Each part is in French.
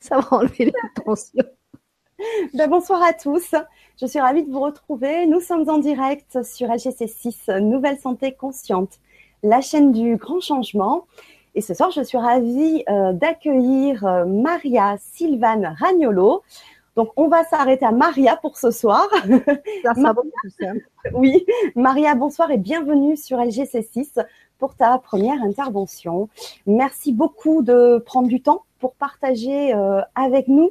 ça, va, enlever les tensions. Ben, bonsoir à tous. Je suis ravie de vous retrouver. Nous sommes en direct sur LGC6, Nouvelle Santé Consciente, la chaîne du grand changement. Et ce soir, je suis ravie euh, d'accueillir euh, Maria Sylvane Ragnolo. Donc, on va s'arrêter à Maria pour ce soir. Ça sera. Oui, Maria, bonsoir et bienvenue sur LGC6 pour ta première intervention. Merci beaucoup de prendre du temps pour partager euh, avec nous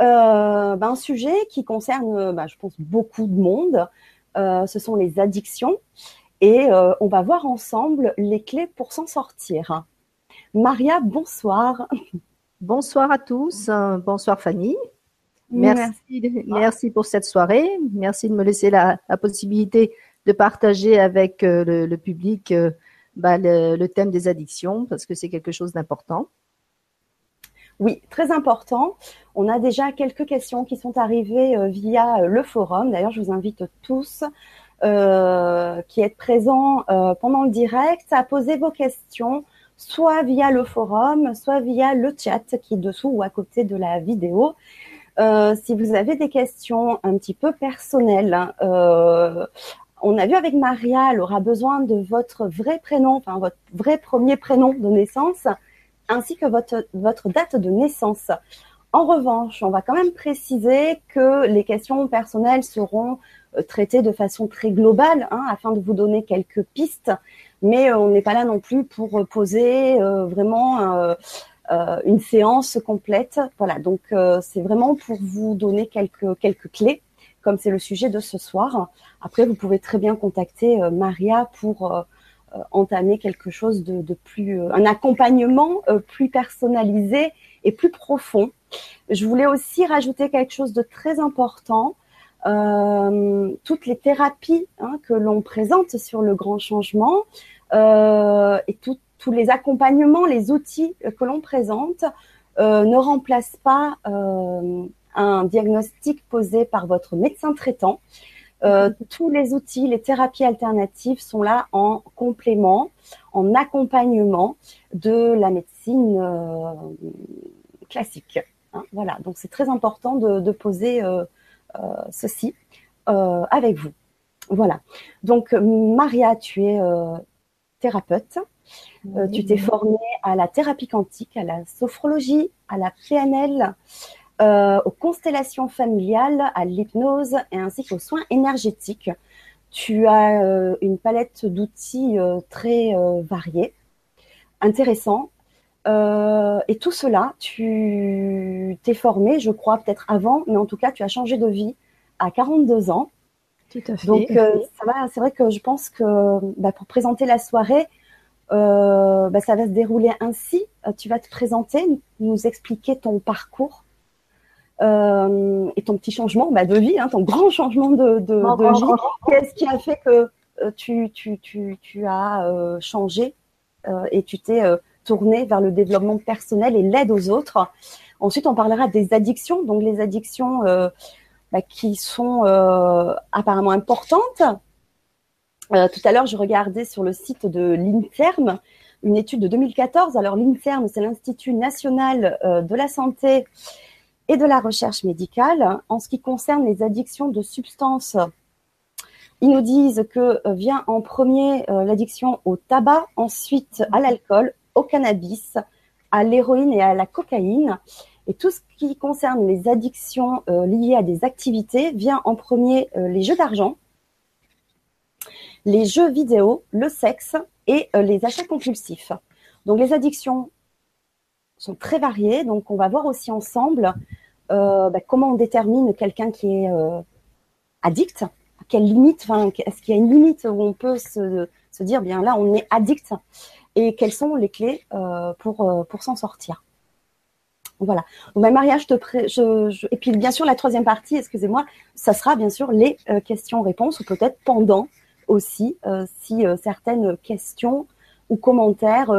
euh, ben, un sujet qui concerne, ben, je pense, beaucoup de monde. Euh, ce sont les addictions et on va voir ensemble les clés pour s'en sortir. Maria, bonsoir. Bonsoir à tous. Bonsoir Fanny. Merci, merci, pour cette soirée. Merci de me laisser la, la possibilité de partager avec euh, le, public euh, bah, le, thème des addictions parce que c'est quelque chose d'important. Oui, très important. On a déjà quelques questions qui sont arrivées euh, via le forum. D'ailleurs, je vous invite tous qui êtes présents pendant le direct à poser vos questions soit via le forum, soit via le chat qui est dessous ou à côté de la vidéo. si vous avez des questions un petit peu personnelles, on a vu avec Maria, elle aura besoin de votre vrai prénom, enfin votre vrai premier prénom de naissance, ainsi que votre, votre date de naissance. En revanche, on va quand même préciser que les questions personnelles seront euh, traitées de façon très globale, hein, afin de vous donner quelques pistes. Mais euh, on n'est pas là non plus pour poser euh, vraiment une séance complète. Voilà, donc c'est vraiment pour vous donner quelques quelques clés comme c'est le sujet de ce soir. Après, vous pouvez très bien contacter euh, Maria pour euh, euh, entamer quelque chose de, plus, un accompagnement plus personnalisé et plus profond. Je voulais aussi rajouter quelque chose de très important. toutes les thérapies hein, que l'on présente sur le grand changement et tous les accompagnements, les outils que l'on présente ne remplacent pas un diagnostic posé par votre médecin traitant. Euh, tous les outils, les thérapies alternatives sont là en complément, en accompagnement de la médecine euh, classique. Hein. voilà, donc c'est très important de, poser euh, ceci avec vous. Voilà. Donc Maria, tu es thérapeute. tu t'es formée à la thérapie quantique, à la sophrologie, à la PNL, euh, aux constellations familiales, à l'hypnose et ainsi qu'aux soins énergétiques. Tu as euh, une palette d'outils euh, très variés, intéressants. et tout cela, tu t'es formé, je crois, peut-être avant, mais en tout cas, tu as changé de vie à 42 ans. Tout à fait. Donc, c'est vrai que je pense que bah, pour présenter la soirée, bah, ça va se dérouler ainsi. tu vas te présenter, nous expliquer ton parcours et ton petit changement bah, de vie, hein, ton grand changement de, de, de vie. Qu'est-ce qui a fait que euh, tu, tu, tu, tu as euh, changé euh, et tu t'es tourné vers le développement personnel et l'aide aux autres? Ensuite, on parlera des addictions, donc les addictions bah, qui sont apparemment importantes. tout à l'heure, je regardais sur le site de l'INSERM une étude de 2014. Alors l'INSERM, c'est l'Institut national de la santé et de la recherche médicale. En ce qui concerne les addictions de substances, ils nous disent que euh, vient en premier euh, l'addiction au tabac, ensuite à l'alcool, au cannabis, à l'héroïne et à la cocaïne. Et tout ce qui concerne les addictions euh, liées à des activités vient en premier les jeux d'argent, les jeux vidéo, le sexe et les achats compulsifs. Donc les addictions sont très variées. Donc on va voir aussi ensemble euh, bah, comment on détermine quelqu'un qui est euh, addict? À quelle limite Est-ce qu'il y a une limite où on peut se, dire, bien là, on est addict? Et quelles sont les clés euh, pour, pour s'en sortir? Voilà. Bah, Maria, je te et puis bien sûr la troisième partie, excusez-moi, ça sera bien sûr les questions-réponses ou peut-être pendant aussi si certaines questions ou commentaires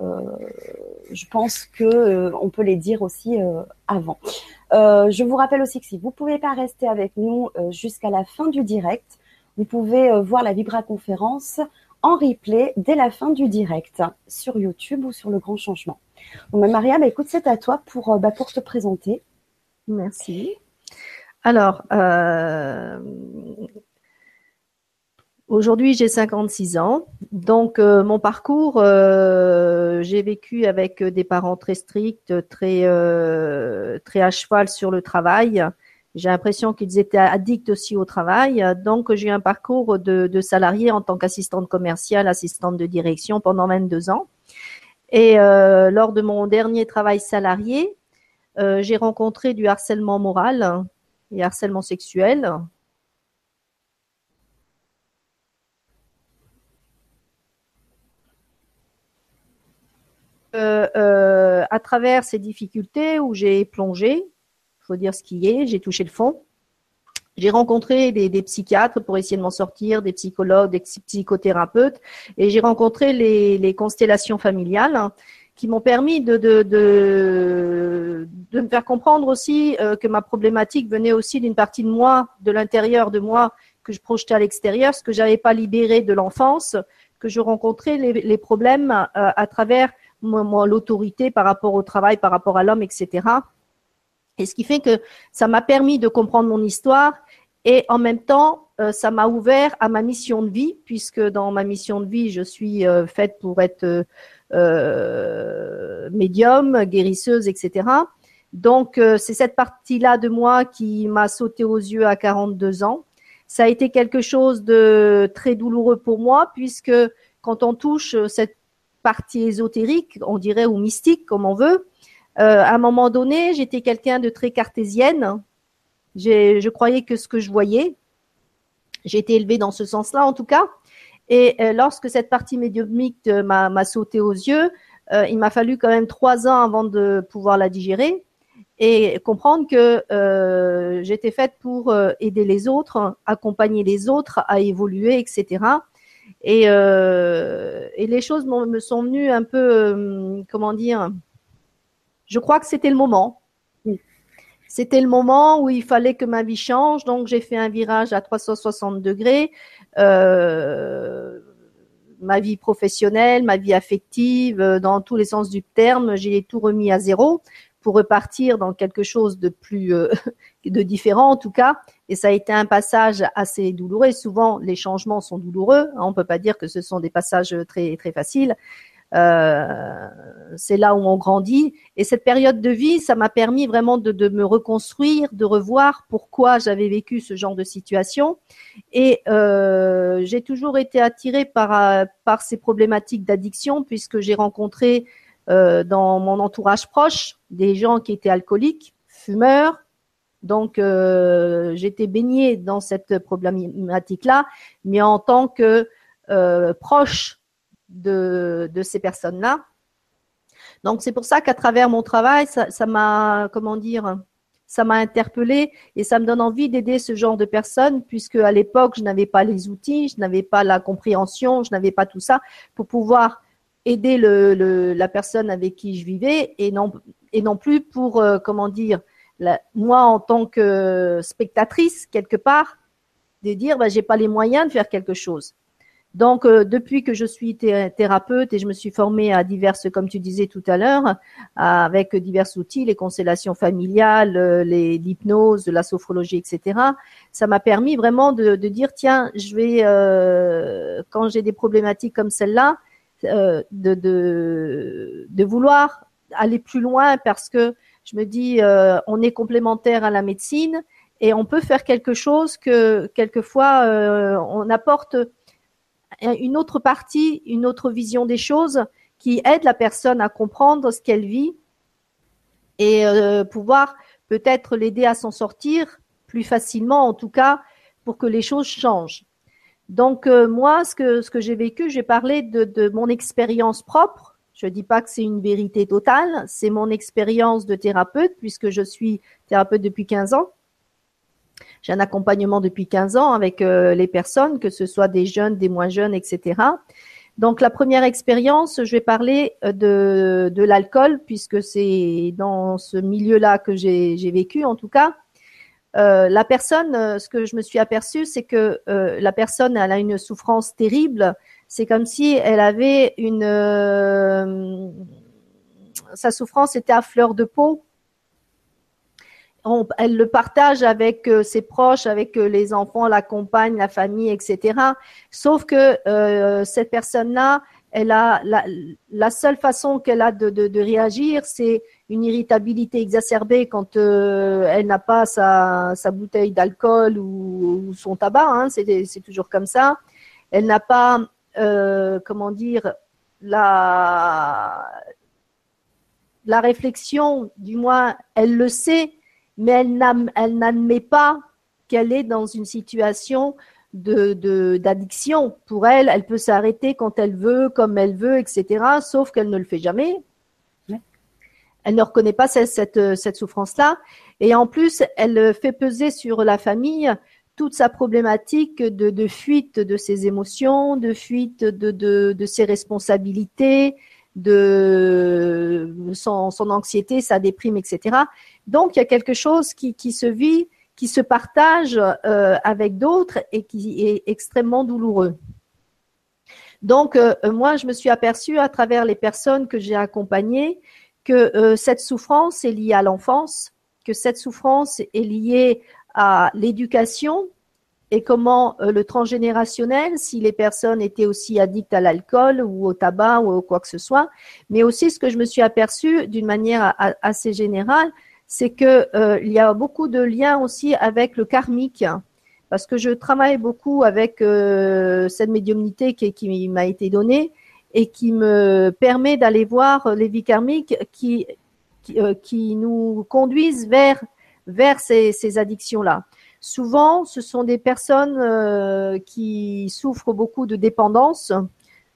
je pense que euh, on peut les dire aussi euh, avant. je vous rappelle aussi que si vous pouvez pas rester avec nous jusqu'à la fin du direct, vous pouvez voir la Vibra conférence en replay dès la fin du direct sur YouTube ou sur le Grand Changement. Bon, Maria, bah, écoute, c'est à toi pour, bah, pour te présenter. Merci. Alors, euh, aujourd'hui, j'ai 56 ans. Donc, euh, mon parcours, euh, j'ai vécu avec des parents très stricts, très, très à cheval sur le travail. J'ai l'impression qu'ils étaient addicts aussi au travail. Donc, j'ai eu un parcours de, de salarié en tant qu'assistante commerciale, assistante de direction pendant 22 ans. Et lors de mon dernier travail salarié, j'ai rencontré du harcèlement moral et harcèlement sexuel. Euh, euh, à travers ces difficultés où j'ai plongé, il faut dire ce qui est, j'ai touché le fond. J'ai rencontré des, psychiatres pour essayer de m'en sortir, des psychologues, des psychothérapeutes, et j'ai rencontré les, constellations familiales qui m'ont permis de, me faire comprendre aussi euh, que ma problématique venait aussi d'une partie de moi, de l'intérieur de moi, que je projetais à l'extérieur, ce que j'avais pas libéré de l'enfance, que je rencontrais les, problèmes euh, à travers l'autorité par rapport au travail, par rapport à l'homme, etc. Et ce qui fait que ça m'a permis de comprendre mon histoire et en même temps, euh, ça m'a ouvert à ma mission de vie, puisque dans ma mission de vie, je suis faite pour être euh, médium, guérisseuse, etc. Donc, euh, c'est cette partie-là de moi qui m'a sauté aux yeux à 42 ans. Ça a été quelque chose de très douloureux pour moi, puisque quand on touche cette partie ésotérique, on dirait, ou mystique, comme on veut, euh, à un moment donné, j'étais quelqu'un de très cartésienne. Je croyais que ce que je voyais, j'ai été élevée dans ce sens-là en tout cas. Et euh, lorsque cette partie médiumique euh, m'a sauté aux yeux, euh, il m'a fallu quand même trois ans avant de pouvoir la digérer et comprendre que j'étais faite pour aider les autres, accompagner les autres à évoluer, etc. Et, et les choses me sont venues un peu, comment dire, je crois que c'était le moment. C'était le moment où il fallait que ma vie change, donc j'ai fait un virage à 360 degrés. Euh, ma vie professionnelle, ma vie affective, euh, dans tous les sens du terme, j'ai tout remis à zéro pour repartir dans quelque chose de plus euh, de différent en tout cas. Et ça a été un passage assez douloureux. Souvent, les changements sont douloureux. On peut pas dire que ce sont des passages très très faciles. Euh, c'est là où on grandit. Et cette période de vie, ça m'a permis vraiment de, me reconstruire, de revoir pourquoi j'avais vécu ce genre de situation. Et euh, j'ai toujours été attirée par, par ces problématiques d'addiction puisque j'ai rencontré dans mon entourage proche des gens qui étaient alcooliques, fumeurs, donc, j'étais baignée dans cette problématique-là, mais en tant que proche de, de ces personnes-là. Donc c'est pour ça qu'à travers mon travail, ça m'a, comment dire, ça m'a interpellé et ça me donne envie d'aider ce genre de personnes puisque à l'époque je n'avais pas les outils, je n'avais pas la compréhension, je n'avais pas tout ça pour pouvoir aider le, la personne avec qui je vivais et non et non plus pour euh, comment dire moi en tant que spectatrice quelque part de dire bah, j'ai pas les moyens de faire quelque chose. Donc, euh, depuis que je suis thérapeute et je me suis formée à diverses, comme tu disais tout à l'heure, avec divers outils, les constellations familiales, euh, l'hypnose, la sophrologie, etc., ça m'a permis vraiment de, dire, tiens, je vais, euh, quand j'ai des problématiques comme celle-là, de, de, vouloir aller plus loin parce que je me dis, on est complémentaire à la médecine et on peut faire quelque chose que quelquefois on apporte une autre partie, une autre vision des choses qui aide la personne à comprendre ce qu'elle vit et euh, pouvoir peut-être l'aider à s'en sortir plus facilement, en tout cas, pour que les choses changent. Donc euh, moi, ce que ce que j'ai vécu, j'ai parlé de, de mon expérience propre. Je dis pas que c'est une vérité totale, c'est mon expérience de thérapeute puisque je suis thérapeute depuis 15 ans. J'ai un accompagnement depuis 15 ans avec euh, les personnes, que ce soit des jeunes, des moins jeunes, etc. Donc la première expérience, je vais parler euh, de, de l'alcool, puisque c'est dans ce milieu-là que j'ai vécu en tout cas. Euh, la personne, euh, ce que je me suis aperçue, c'est que euh, la personne, elle a une souffrance terrible. C'est comme si elle avait une sa souffrance était à fleur de peau. elle le partage avec ses proches, avec les enfants, la compagne, la famille, etc. Sauf que cette personne-là, elle a la, seule façon qu'elle a de, réagir, c'est une irritabilité exacerbée quand elle n'a pas sa, bouteille d'alcool ou, son tabac. Hein, c'est toujours comme ça. Elle n'a pas, comment dire, la, la réflexion, du moins, elle le sait, mais elle n'admet pas qu'elle est dans une situation de d'addiction. Pour elle, elle peut s'arrêter quand elle veut, comme elle veut, etc. Sauf qu'elle ne le fait jamais. Elle ne reconnaît pas cette, cette, souffrance-là. Et en plus, elle fait peser sur la famille toute sa problématique de, de fuite de ses émotions, de fuite de, de, de ses responsabilités, de son, son, anxiété, sa déprime, etc. Donc, il y a quelque chose qui, qui se vit, qui se partage euh, avec d'autres et qui est extrêmement douloureux. Donc, euh, moi, je me suis aperçue à travers les personnes que j'ai accompagnées que euh, cette souffrance est liée à l'enfance, que cette souffrance est liée à l'éducation et comment euh, le transgénérationnel, si les personnes étaient aussi addictes à l'alcool ou au tabac ou quoi que ce soit, mais aussi ce que je me suis aperçu d'une manière assez générale, c'est que euh, il y a beaucoup de liens aussi avec le karmique, parce que je travaille beaucoup avec euh, cette médiumnité qui, m'a été donnée et qui me permet d'aller voir les vies karmiques qui qui nous conduisent vers vers ces, ces addictions-là. Souvent, ce sont des personnes euh, qui souffrent beaucoup de dépendance,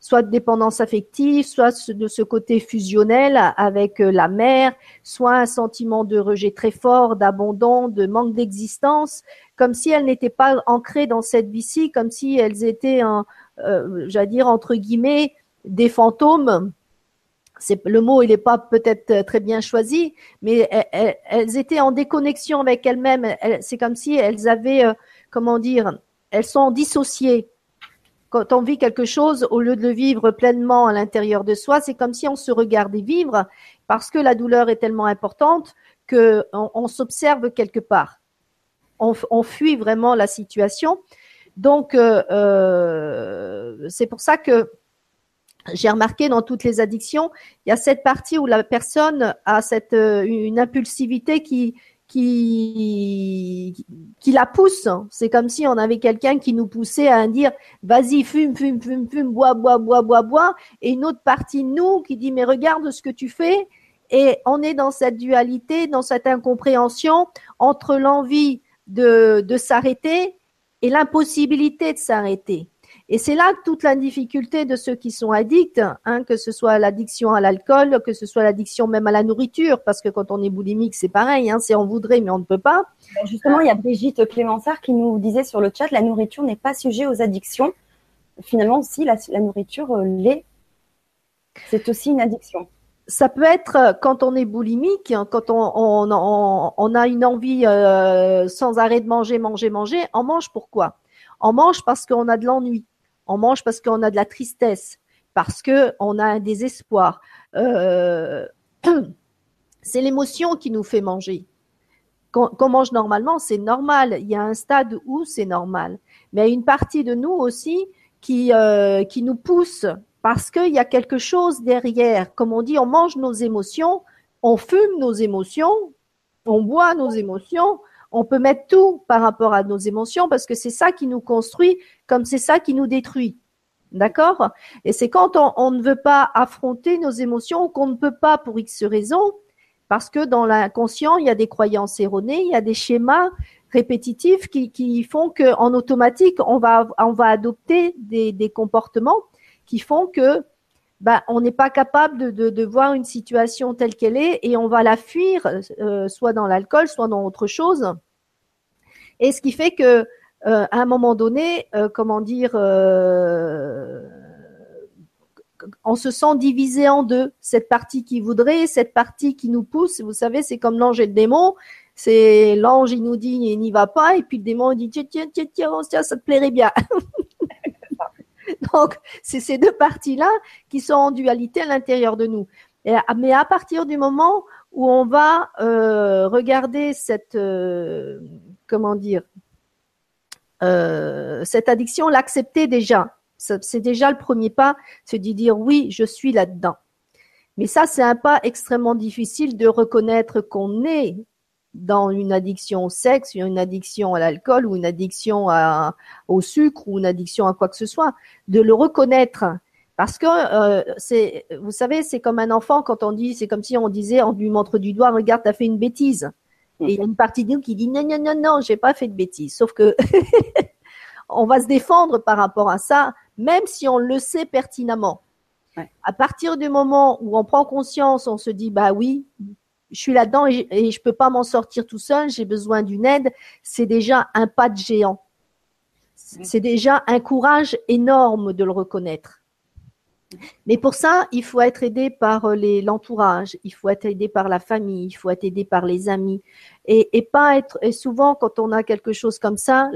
soit de dépendance affective, soit de ce côté fusionnel avec euh, la mère, soit un sentiment de rejet très fort, d'abandon, de manque d'existence, comme si elles n'étaient pas ancrées dans cette vie-ci, comme si elles étaient, euh, j'allais dire entre guillemets, des fantômes le mot il n'est pas peut-être très bien choisi, mais elles, étaient en déconnexion avec elles-mêmes. c'est comme si elles avaient, euh, comment dire, elles sont dissociées. Quand on vit quelque chose, au lieu de le vivre pleinement à l'intérieur de soi, c'est comme si on se regardait vivre parce que la douleur est tellement importante que on, s'observe quelque part. On, fuit vraiment la situation. Donc, euh, c'est pour ça que j'ai remarqué dans toutes les addictions, il y a cette partie où la personne a euh, une impulsivité qui qui qui la pousse. C'est comme si on avait quelqu'un qui nous poussait à dire vas-y fume fume fume fume bois bois bois bois bois et une autre partie de nous qui dit mais regarde ce que tu fais et on est dans cette dualité, dans cette incompréhension entre l'envie de de s'arrêter et l'impossibilité de s'arrêter. Et c'est là toute la difficulté de ceux qui sont addicts, hein, que ce soit l'addiction à l'alcool, que ce soit l'addiction même à la nourriture, parce que quand on est boulimique, c'est pareil, hein, c'est on voudrait mais on ne peut pas. Justement, il y a Brigitte Clémensard qui nous disait sur le chat, la nourriture n'est pas sujet aux addictions. Finalement, si la, nourriture euh, l'est, c'est aussi une addiction ça peut être euh, quand on est boulimique, quand on, on, on, a une envie euh, sans arrêt de manger, manger, manger. On mange pourquoi? On mange parce qu'on a de l'ennui. On mange parce qu'on a de la tristesse, parce que on a un désespoir. Euh, c'est l'émotion qui nous fait manger. Quand, on mange normalement, c'est normal. Il y a un stade où c'est normal. Mais il y a une partie de nous aussi euh, qui nous pousse parce qu'il y a quelque chose derrière. Comme on dit, on mange nos émotions, on fume nos émotions, on boit nos émotions, on peut mettre tout par rapport à nos émotions parce que c'est ça qui nous construit comme c'est ça qui nous détruit. D'accord? Et c'est quand on, ne veut pas affronter nos émotions qu'on ne peut pas pour X raisons, parce que dans l'inconscient, il y a des croyances erronées, il y a des schémas répétitifs qui, font qu'en automatique, on va, adopter des comportements qui font que bah, on n'est pas capable de, voir une situation telle qu'elle est et on va la fuir, euh, soit dans l'alcool, soit dans autre chose. Et ce qui fait que euh, à un moment donné, euh, comment dire, on se sent divisé en deux. Cette partie qui voudrait, cette partie qui nous pousse. Vous savez, c'est comme l'ange et le démon. C'est l'ange, il nous dit, il n'y va pas, et puis le démon, il dit, tiens, tiens, tiens, tiens ça te plairait bien. Donc, c'est ces deux parties-là qui sont en dualité à l'intérieur de nous. mais à partir du moment où on va euh, regarder cette, euh, comment dire, euh, cette addiction, l'accepter déjà. C'est déjà le premier pas, c'est de dire oui, je suis là-dedans. Mais ça, c'est un pas extrêmement difficile de reconnaître qu'on est dans une addiction au sexe, une addiction à l'alcool ou une addiction au sucre ou une addiction à quoi que ce soit, de le reconnaître. Parce que euh, c'est, vous savez, c'est comme un enfant quand on dit, c'est comme si on disait, on lui montre du doigt, regarde, t'as fait une bêtise. Et il y a une partie de nous qui dit non, non, non, non, j'ai pas fait de bêtise. Sauf que on va se défendre par rapport à ça, même si on le sait pertinemment. À partir du moment où on prend conscience, on se dit bah oui, je suis là-dedans et, et je peux pas m'en sortir tout seul, j'ai besoin d'une aide. C'est déjà un pas de géant. C'est déjà un courage énorme de le reconnaître. Mais pour ça, il faut être aidé par euh, l'entourage, il faut être aidé par la famille, il faut être aidé par les amis. Et, et pas être, et souvent, quand on a quelque chose comme ça,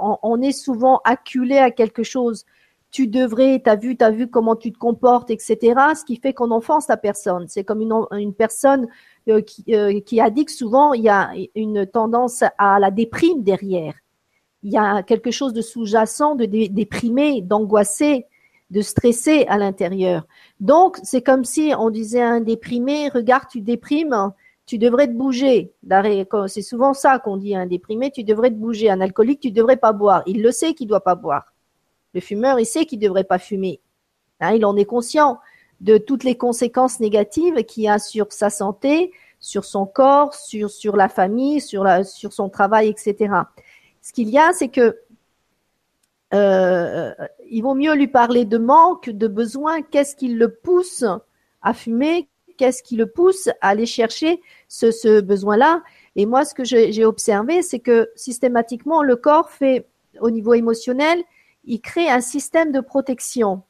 on, on, est souvent acculé à quelque chose. Tu devrais, t'as vu, t'as vu comment tu te comportes, etc. Ce qui fait qu'on enfonce la personne. C'est comme une, personne euh, qui, a dit que souvent, il y a une tendance à la déprime derrière. Il y a quelque chose de sous-jacent, de déprimé, d'angoissé de stresser à l'intérieur. Donc, c'est comme si on disait à un déprimé, regarde, tu déprimes, tu devrais te bouger. C'est souvent ça qu'on dit à un déprimé, tu devrais te bouger. Un alcoolique, tu devrais pas boire. Il le sait qu'il doit pas boire. Le fumeur, il sait qu'il devrait pas fumer. Hein, il en est conscient de toutes les conséquences négatives qu'il y a sur sa santé, sur son corps, sur, la famille, sur, son travail, etc. Ce qu'il y a, c'est que euh, il vaut mieux lui parler de manque, de besoin, qu'est-ce qui le pousse à fumer, qu'est-ce qui le pousse à aller chercher ce, ce besoin-là? Et moi, ce que j'ai observé, c'est que systématiquement, le corps fait, au niveau émotionnel, il crée un système de protection.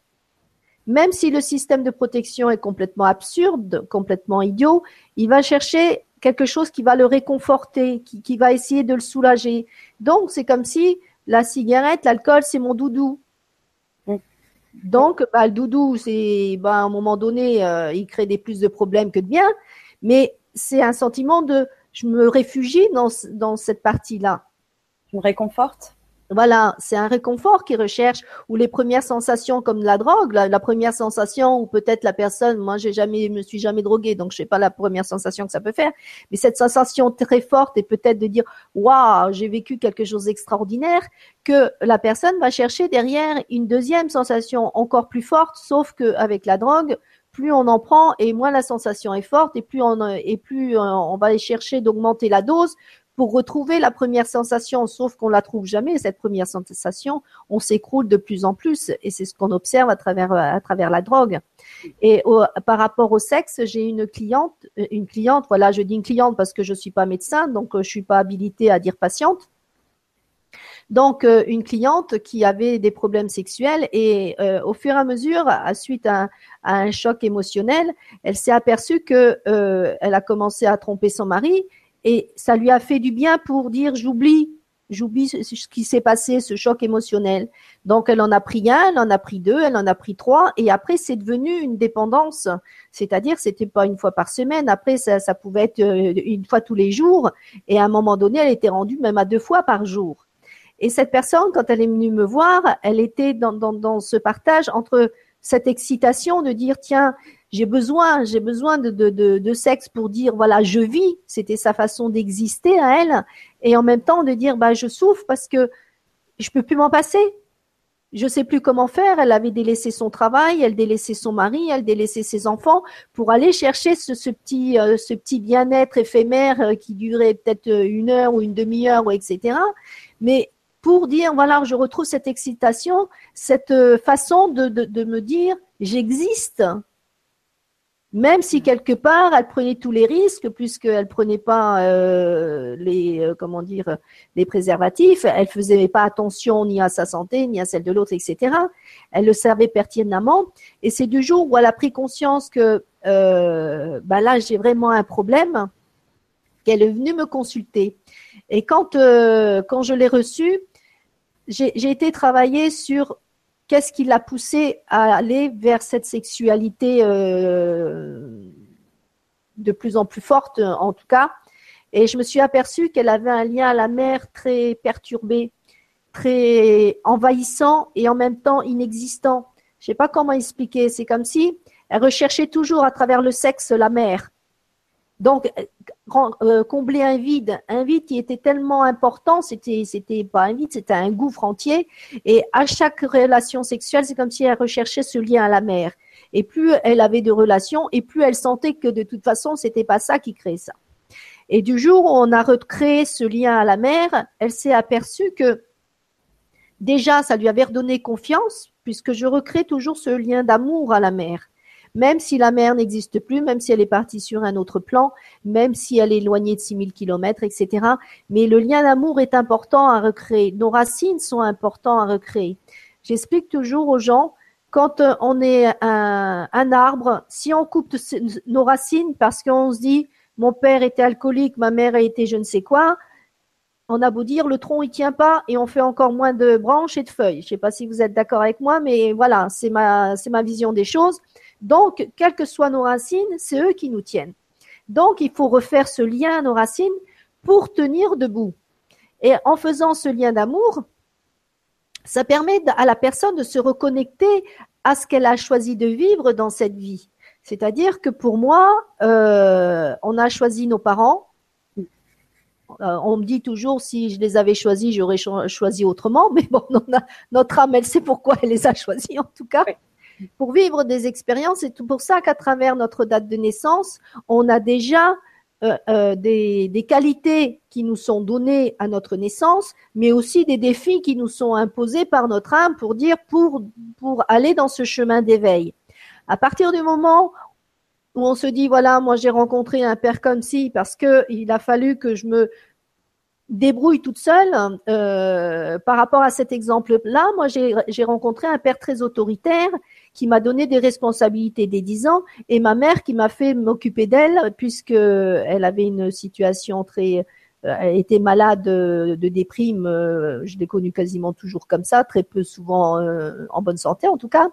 Même si le système de protection est complètement absurde, complètement idiot, il va chercher quelque chose qui va le réconforter, qui, qui va essayer de le soulager. Donc, c'est comme si la cigarette, l'alcool, c'est mon doudou. Donc, bah, le doudou, c'est, bah, à un moment donné, euh, il crée des plus de problèmes que de bien, mais c'est un sentiment de, je me réfugie dans, dans cette partie-là. Je me réconforte. Voilà, c'est un réconfort qu'ils recherchent ou les premières sensations comme la drogue, la, première sensation ou peut-être la personne, moi j'ai jamais, me suis jamais droguée, donc je sais pas la première sensation que ça peut faire, mais cette sensation très forte et peut-être de dire waouh j'ai vécu quelque chose d'extraordinaire, que la personne va chercher derrière une deuxième sensation encore plus forte, sauf que avec la drogue, plus on en prend et moins la sensation est forte et plus on et plus on va aller chercher d'augmenter la dose pour retrouver la première sensation, sauf qu'on la trouve jamais, cette première sensation, on s'écroule de plus en plus, et c'est ce qu'on observe à travers, à travers la drogue. Et par rapport au sexe, j'ai une cliente, une cliente, voilà, je dis une cliente parce que je suis pas médecin, donc euh, je suis pas habilitée à dire patiente. Donc, euh, une cliente qui avait des problèmes sexuels et euh, au fur et à mesure, à suite à, un choc émotionnel, elle s'est aperçue que elle a commencé à tromper son mari et ça lui a fait du bien pour dire j'oublie, j'oublie ce qui s'est passé, ce choc émotionnel. Donc elle en a pris un, elle en a pris deux, elle en a pris trois, et après c'est devenu une dépendance. C'est-à-dire c'était pas une fois par semaine. Après ça, ça pouvait être euh, une fois tous les jours, et à un moment donné elle était rendue même à deux fois par jour. Et cette personne, quand elle est venue me voir, elle était dans, dans, dans ce partage entre cette excitation de dire tiens j'ai besoin, j'ai besoin de, sexe pour dire voilà, je vis. C'était sa façon d'exister à elle, et en même temps de dire bah je souffre parce que je peux plus m'en passer. Je sais plus comment faire. Elle avait délaissé son travail, elle délaissait son mari, elle délaissait ses enfants pour aller chercher ce, euh, petit bien-être éphémère euh, qui durait peut-être euh, une heure ou une demi-heure, etc. Mais pour dire voilà, je retrouve cette excitation, cette façon de, de, de me dire j'existe. Même si quelque part elle prenait tous les risques puisqu'elle prenait pas euh, les euh, comment dire les préservatifs, elle faisait pas attention ni à sa santé ni à celle de l'autre, etc. Elle le savait pertinemment. Et c'est du jour où elle a pris conscience que euh, bah là j'ai vraiment un problème qu'elle est venue me consulter. Et quand euh, quand je l'ai reçue j'ai été travailler sur qu'est-ce qui l'a poussé à aller vers cette sexualité euh, de plus en plus forte en tout cas. Et je me suis aperçue qu'elle avait un lien à la mer très perturbé, très envahissant et en même temps inexistant. Je sais pas comment expliquer. C'est comme si elle recherchait toujours à travers le sexe la mer. Donc, euh, combler un vide, un vide qui était tellement important, c'était, c'était pas un vide, c'était un gouffre entier. Et à chaque relation sexuelle, c'est comme si elle recherchait ce lien à la mer. Et plus elle avait de relations, et plus elle sentait que de toute façon, c'était pas ça qui créait ça. Et du jour où on a recréé ce lien à la mer, elle s'est aperçue que déjà, ça lui avait redonné confiance, puisque je recrée toujours ce lien d'amour à la mer même si la mer n'existe plus, même si elle est partie sur un autre plan, même si elle est éloignée de 6000 kilomètres, etc. Mais le lien d'amour est important à recréer. Nos racines sont importantes à recréer. J'explique toujours aux gens, quand euh, on est un, arbre, si on coupe nos racines parce qu'on se dit mon père était alcoolique, ma mère a été je ne sais quoi, on a beau dire le tronc il tient pas et on fait encore moins de branches et de feuilles. Je sais pas si vous êtes d'accord avec moi, mais voilà, c'est ma c'est ma vision des choses. Donc, quelles que soient nos racines, c'est eux qui nous tiennent. Donc, il faut refaire ce lien à nos racines pour tenir debout. Et en faisant ce lien d'amour, ça permet à la personne de se reconnecter à ce qu'elle a choisi de vivre dans cette vie. C'est-à-dire que pour moi, euh, on a choisi nos parents. Euh, on me dit toujours si je les avais choisis, j'aurais choisi autrement. Mais bon, notre âme, elle sait pourquoi elle les a choisis en tout cas pour vivre des expériences. C'est tout pour ça qu'à travers notre date de naissance, on a déjà euh, euh, des, des, qualités qui nous sont données à notre naissance, mais aussi des défis qui nous sont imposés par notre âme pour dire pour pour aller dans ce chemin d'éveil. À partir du moment où on se dit voilà, moi j'ai rencontré un père comme si parce que il a fallu que je me débrouille toute seule. Euh, par rapport à cet exemple-là, moi j'ai rencontré un père très autoritaire qui m'a donné des responsabilités dès 10 ans et ma mère qui m'a fait m'occuper d'elle puisque elle avait une situation très euh, elle était malade de, déprime, euh, je l'ai connue quasiment toujours comme ça, très peu souvent en bonne santé en tout cas.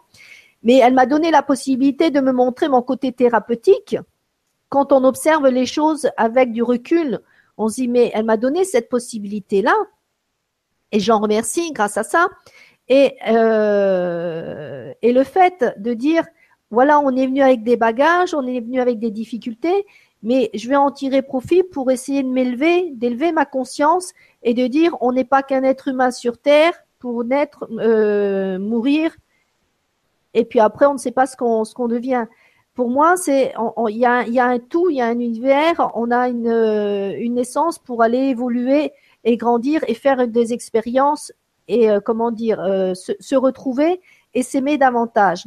Mais elle m'a donné la possibilité de me montrer mon côté thérapeutique quand on observe les choses avec du recul on se dit, mais elle m'a donné cette possibilité-là, et j'en remercie grâce à ça. Et, euh, et le fait de dire, voilà, on est venu avec des bagages, on est venu avec des difficultés, mais je vais en tirer profit pour essayer de m'élever, d'élever ma conscience et de dire, on n'est pas qu'un être humain sur Terre pour naître, euh, mourir, et puis après, on ne sait pas ce qu'on ce devient pour moi, c'est il y a, y a un tout, il y a un univers, on a une, euh, une essence pour aller évoluer et grandir et faire des expériences et euh, comment dire euh, se, retrouver et s'aimer davantage.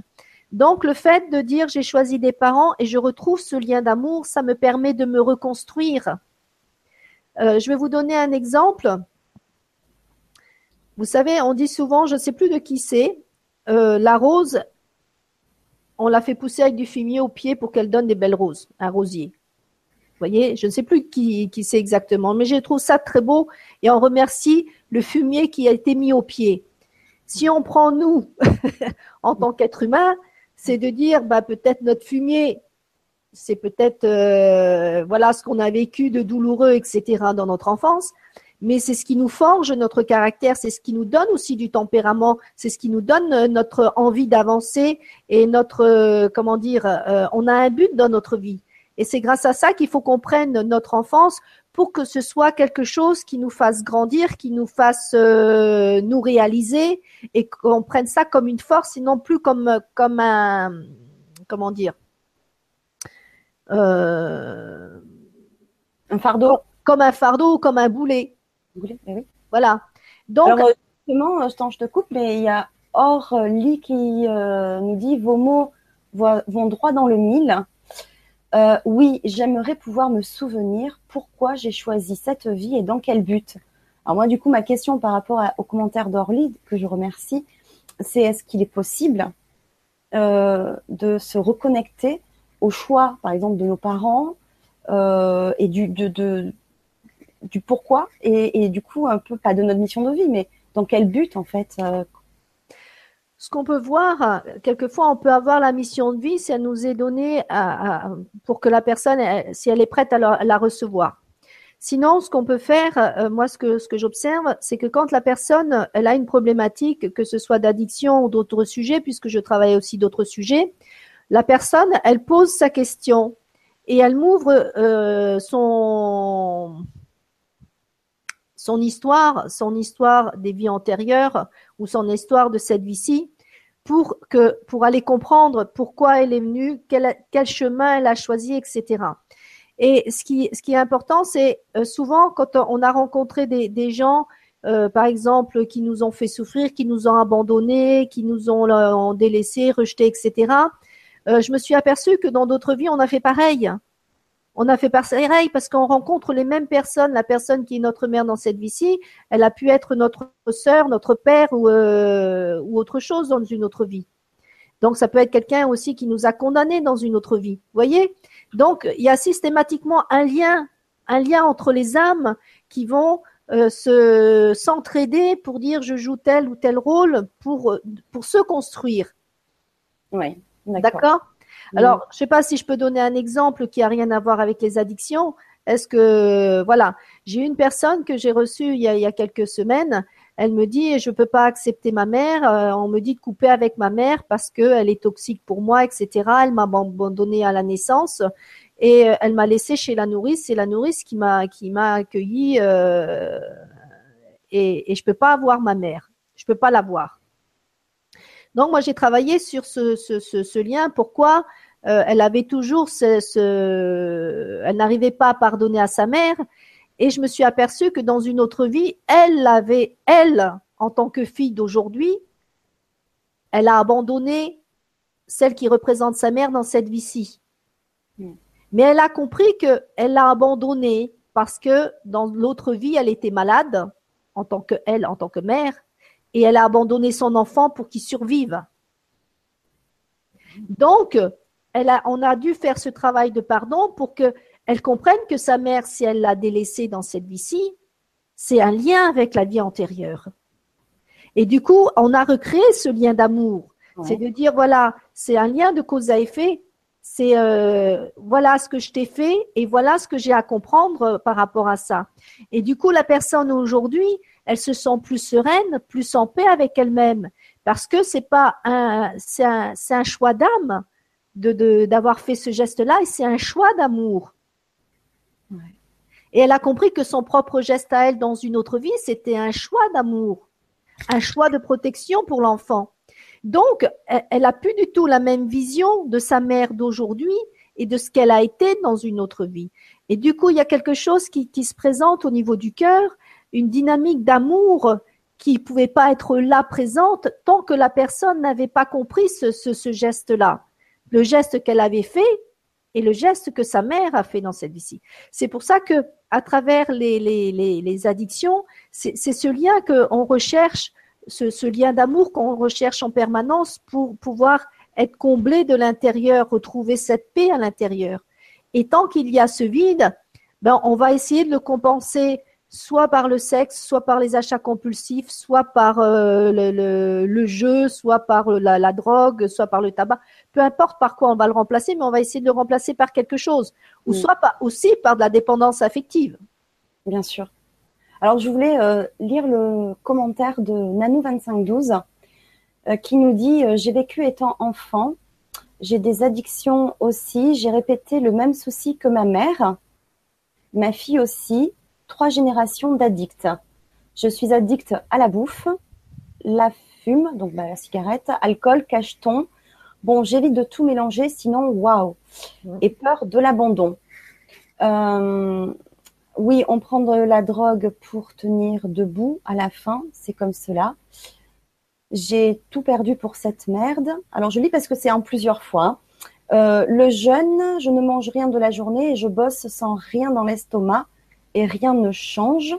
Donc le fait de dire j'ai choisi des parents et je retrouve ce lien d'amour, ça me permet de me reconstruire. je vais vous donner un exemple. Vous savez, on dit souvent, je ne sais plus de qui c'est, la rose, on l'a fait pousser avec du fumier au pied pour qu'elle donne des belles roses, un rosier. Vous voyez, je ne sais plus qui, qui c'est exactement, mais je trouve ça très beau et on remercie le fumier qui a été mis au pied. Si on prend nous en tant qu'être humain, c'est de dire bah peut-être notre fumier, c'est peut-être euh, voilà ce qu'on a vécu de douloureux, etc. dans notre enfance mais c'est ce qui nous forge notre caractère, c'est ce qui nous donne aussi du tempérament, c'est ce qui nous donne euh, notre envie d'avancer et notre, euh, comment dire, euh, on a un but dans notre vie. Et c'est grâce à ça qu'il faut qu'on prenne notre enfance pour que ce soit quelque chose qui nous fasse grandir, qui nous fasse nous réaliser et qu'on prenne ça comme une force et non plus comme comme un comment dire un fardeau comme un fardeau ou comme un boulet eh voilà. Donc, Alors, justement, euh, je te coupe, mais il y a Orly qui euh, nous dit vos mots vont droit dans le mille. Euh, oui, j'aimerais pouvoir me souvenir pourquoi j'ai choisi cette vie et dans quel but. Alors moi, du coup, ma question par rapport au commentaire d'Orly, que je remercie, c'est est-ce qu'il est possible de se reconnecter au choix, par exemple, de nos parents et du, de, du pourquoi et, du coup un peu pas de notre mission de vie, mais dans quel but en fait euh ce qu'on peut voir, quelquefois, on peut avoir la mission de vie si elle nous est donnée pour que la personne, si elle est prête à la, recevoir. Sinon, ce qu'on peut faire, euh, moi, ce que, j'observe, c'est que quand la personne, elle a une problématique, que ce soit d'addiction ou d'autres sujets, puisque je travaille aussi d'autres sujets, la personne, elle pose sa question et elle m'ouvre euh, son son histoire, son histoire des vies antérieures ou son histoire de cette vie-ci pour que pour aller comprendre pourquoi elle est venue, quel, chemin elle a choisi, etc. Et ce qui, ce qui est important, c'est euh, souvent quand on a rencontré des, des gens, euh, par exemple, qui nous ont fait souffrir, qui nous ont abandonnés, qui nous ont, euh, ont délaissés, rejetés, etc. je me suis aperçue que dans d'autres vies, on a fait pareil on a fait pareil parce qu'on rencontre les mêmes personnes. La personne qui est notre mère dans cette vie-ci, elle a pu être notre sœur, notre père ou, euh, ou autre chose dans une autre vie. Donc ça peut être quelqu'un aussi qui nous a condamnés dans une autre vie. Vous voyez? Donc il y a systématiquement un lien, un lien entre les âmes qui vont euh, se s'entraider pour dire je joue tel ou tel rôle pour pour se construire. Oui. D'accord? Alors, je ne sais pas si je peux donner un exemple qui a rien à voir avec les addictions. Est-ce que, voilà, j'ai une personne que j'ai reçue il y, a, quelques semaines. Elle me dit, je ne peux pas accepter ma mère. Euh, on me dit de couper avec ma mère parce qu'elle est toxique pour moi, etc. Elle m'a abandonné à la naissance et euh, elle m'a laissé chez la nourrice. C'est la nourrice qui m'a qui m'a accueilli euh, et, et je peux pas avoir ma mère. Je peux pas l'avoir. Donc moi j'ai travaillé sur ce, ce, ce, lien. Pourquoi euh, elle avait toujours ce, ce elle n'arrivait pas à pardonner à sa mère et je me suis aperçue que dans une autre vie, elle avait elle en tant que fille d'aujourd'hui, elle a abandonné celle qui représente sa mère dans cette vie-ci. Hmm. Mais elle a compris que elle l'a abandonnée parce que dans l'autre vie, elle était malade en tant que elle, en tant que mère, et elle a abandonné son enfant pour qu'il survive. Donc, elle a, on a dû faire ce travail de pardon pour qu'elle comprenne que sa mère, si elle l'a délaissée dans cette vie-ci, c'est un lien avec la vie antérieure. Et du coup, on a recréé ce lien d'amour. C'est de dire, voilà, c'est un lien de cause à effet. C'est euh, voilà ce que je t'ai fait et voilà ce que j'ai à comprendre par rapport à ça. Et du coup, la personne aujourd'hui, elle se sent plus sereine, plus en paix avec elle-même, parce que c'est pas un, c'est un, c'est un choix d'âme de, d'avoir fait ce geste-là, et c'est un choix d'amour. Et elle a compris que son propre geste à elle dans une autre vie, c'était un choix d'amour, un choix de protection pour l'enfant. Donc, elle, a plus du tout la même vision de sa mère d'aujourd'hui et de ce qu'elle a été dans une autre vie. Et du coup, il y a quelque chose qui, qui se présente au niveau du cœur une dynamique d'amour qui pouvait pas être là présente tant que la personne n'avait pas compris ce, ce, geste-là. Le geste qu'elle avait fait et le geste que sa mère a fait dans cette vie-ci. C'est pour ça que, à travers les, les, les, les addictions, c'est ce lien qu'on recherche, ce, ce lien d'amour qu'on recherche en permanence pour pouvoir être comblé de l'intérieur, retrouver cette paix à l'intérieur. Et tant qu'il y a ce vide, ben, on va essayer de le compenser soit par le sexe, soit par les achats compulsifs, soit par euh, le, jeu, soit par euh, la, drogue, soit par le tabac. Peu importe par quoi on va le remplacer, mais on va essayer de le remplacer par quelque chose, ou mm. soit aussi par de la dépendance affective. Bien sûr. Alors je voulais euh, lire le commentaire de Nanou2512 qui nous dit J'ai vécu étant enfant, j'ai des addictions aussi, j'ai répété le même souci que ma mère, ma fille aussi, trois générations d'addicts. Je suis addict à la bouffe, la fume, donc bah, la cigarette, alcool, cacheton. Bon, j'évite de tout mélanger, sinon, waouh. Et peur de l'abandon. Euh, oui, on prend de la drogue pour tenir debout à la fin, c'est comme cela. J'ai tout perdu pour cette merde. Alors, je lis parce que c'est en plusieurs fois. Euh, le jeûne, je ne mange rien de la journée et je bosse sans rien dans l'estomac et rien ne change.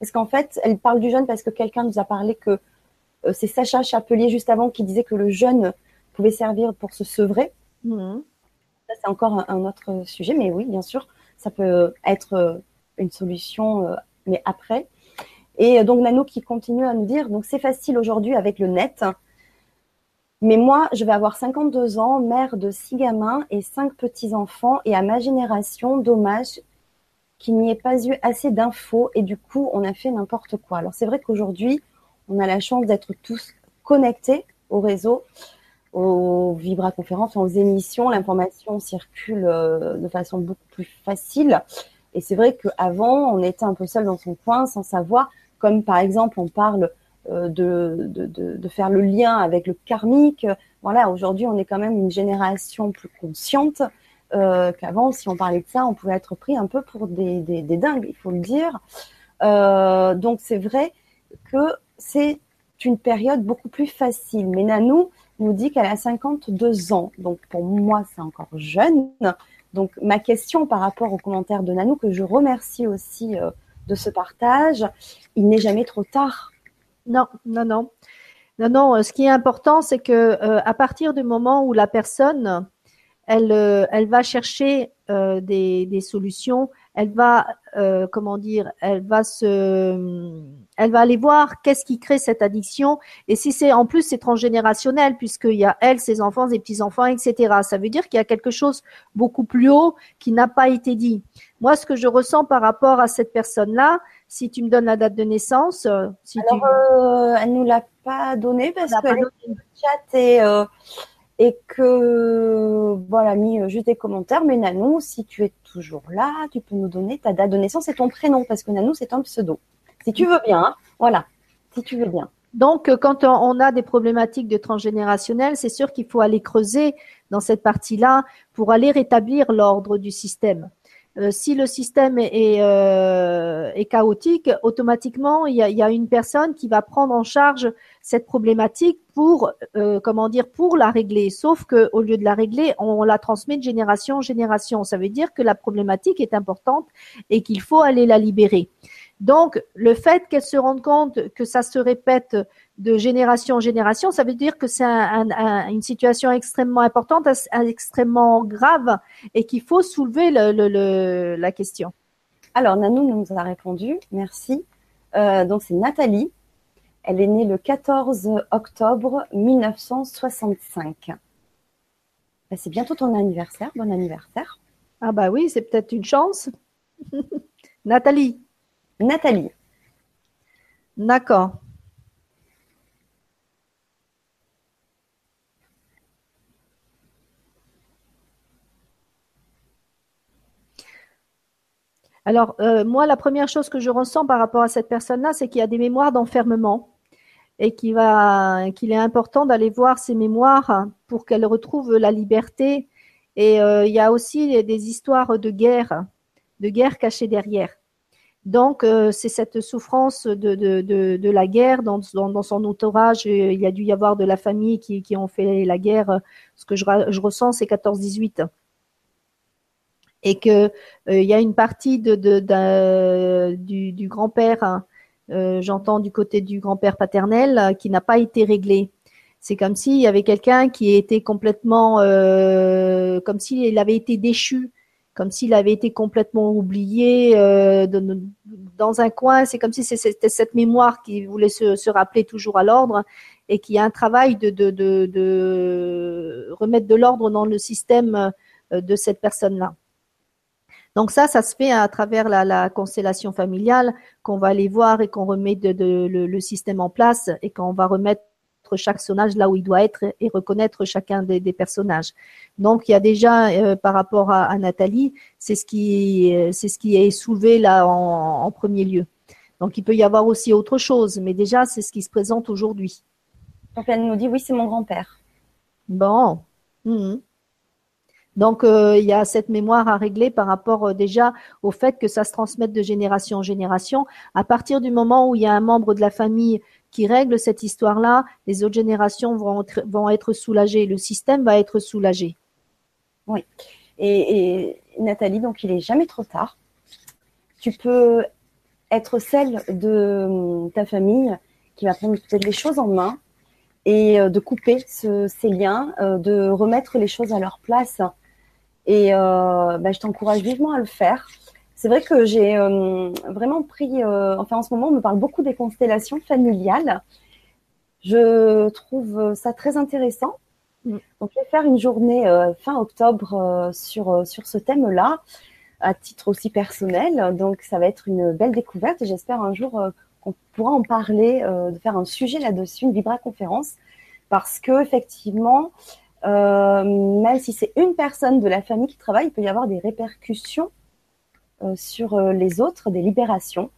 Parce qu'en fait, elle parle du jeûne parce que quelqu'un nous a parlé que euh, c'est Sacha Chapelier juste avant qui disait que le jeûne pouvait servir pour se sevrer. Mhm. Ça, c'est encore un, autre sujet, mais oui, bien sûr, ça peut être euh, une solution, euh, mais après. Et donc, Nano qui continue à nous dire, donc c'est facile aujourd'hui avec le net. Mais moi, je vais avoir 52 ans, mère de six gamins et cinq petits-enfants. Et à ma génération, dommage qu'il n'y ait pas eu assez d'infos et du coup, on a fait n'importe quoi. Alors, c'est vrai qu'aujourd'hui, on a la chance d'être tous connectés au réseau, aux vibraconférences, aux émissions. L'information circule euh, de façon beaucoup plus facile. Et c'est vrai qu'avant, on était un peu seul dans son coin sans savoir, comme par exemple, on parle euh, de, de, de, faire le lien avec le karmique. Voilà, aujourd'hui, on est quand même une génération plus consciente euh, qu'avant. Si on parlait de ça, on pouvait être pris un peu pour des, dingues, il faut le dire. Euh, donc, c'est vrai que c'est une période beaucoup plus facile. Mais Nanou nous dit qu'elle a 52 ans. Donc, pour moi, c'est encore jeune. Donc, ma question par rapport aux commentaires de Nanou, que je remercie aussi euh, de ce partage, il n'est jamais trop tard non, non, non. Non, ce qui est important, c'est que à partir du moment où la personne, elle, euh, elle va chercher des, des, solutions, elle va, comment dire, elle va se, elle va aller voir qu'est-ce qui crée cette addiction. Et si c'est en plus c'est transgénérationnel, puisqu'il y a elle, ses enfants, ses petits enfants, etc. Ça veut dire qu'il y a quelque chose beaucoup plus haut qui n'a pas été dit. Moi, ce que je ressens par rapport à cette personne-là, si tu me donnes la date de naissance, euh, si Alors, euh, elle nous l'a pas donné parce dans le chat et, euh, et que voilà mis juste des commentaires. Mais Nanou, si tu es toujours là, tu peux nous donner ta date de naissance et ton prénom parce que Nanou c'est un pseudo. Si tu veux bien, hein. voilà. Si tu veux bien. Donc, quand on a des problématiques de transgénérationnel, c'est sûr qu'il faut aller creuser dans cette partie-là pour aller rétablir l'ordre du système. Euh, si le système est, euh, est, chaotique, automatiquement, il y, a, il y, a, une personne qui va prendre en charge cette problématique pour, euh, comment dire, pour la régler. Sauf que au lieu de la régler, on la transmet de génération en génération. Ça veut dire que la problématique est importante et qu'il faut aller la libérer. Donc, le fait qu'elle se rende compte que ça se répète de génération en génération, ça veut dire que c'est une situation extrêmement importante, extrêmement grave, et qu'il faut soulever la question. Alors, Nanou nous a répondu, merci. Euh, donc, c'est Nathalie. Elle est née le 14 octobre 1965. Bah, c'est bientôt ton anniversaire. Bon anniversaire. Ah bah oui, c'est peut-être une chance. Nathalie. Nathalie. D'accord. Alors, euh, moi, la première chose que je ressens par rapport à cette personne-là, c'est qu'il y a des mémoires d'enfermement et qu'il est important d'aller voir ces mémoires pour qu'elle retrouve la liberté. Et euh, il y a aussi des histoires de guerre, de guerre cachée derrière. Donc, euh, c'est cette souffrance de, la guerre dans, son entourage. Il y a dû y avoir de la famille qui, ont fait la guerre. Ce que je, je ressens, c'est 14-18 et que euh, il y a une partie du, grand-père, hein, euh, j'entends du côté du grand-père paternel, euh, qui n'a pas été réglé. C'est comme s'il y avait quelqu'un qui était complètement, comme s'il avait été déchu, comme s'il avait été complètement oublié dans un coin. C'est comme si c'était cette mémoire qui voulait se, rappeler toujours à l'ordre et qu'il y a un travail de remettre de l'ordre dans le système de cette personne-là. Donc ça, ça se fait à travers la, constellation familiale qu'on va aller voir et qu'on remet le, système en place et qu'on va remettre chaque personnage là où il doit être et reconnaître chacun des, personnages. Donc il y a déjà euh, par rapport à, Nathalie, c'est ce qui c'est ce qui est soulevé là en, premier lieu. Donc il peut y avoir aussi autre chose, mais déjà c'est ce qui se présente aujourd'hui. Donc elle nous dit oui c'est mon grand-père. Bon. Mmh. Donc, euh, il y a cette mémoire à régler par rapport euh, déjà au fait que ça se transmette de génération en génération. À partir du moment où il y a un membre de la famille qui règle cette histoire-là, les autres générations vont être, vont être soulagées, le système va être soulagé. Oui. Et, Nathalie, donc il est jamais trop tard. Tu peux être celle de hum, ta famille qui va prendre peut-être les choses en main et euh, de couper ces liens, de remettre les choses à leur place et euh, bah, je t'encourage vivement à le faire. C'est vrai que j'ai euh, vraiment pris, euh, enfin en ce moment, on me parle beaucoup des constellations familiales. Je trouve ça très intéressant. Mm. Donc, je vais faire une journée fin octobre sur, sur ce thème-là, à titre aussi personnel. Donc, ça va être une belle découverte. J'espère un jour qu'on pourra en parler, de faire un sujet là-dessus, une Vibra conférence, parce que effectivement, euh, même si c'est une personne de la famille qui travaille, il peut y avoir des répercussions euh, sur euh, les autres, des libérations.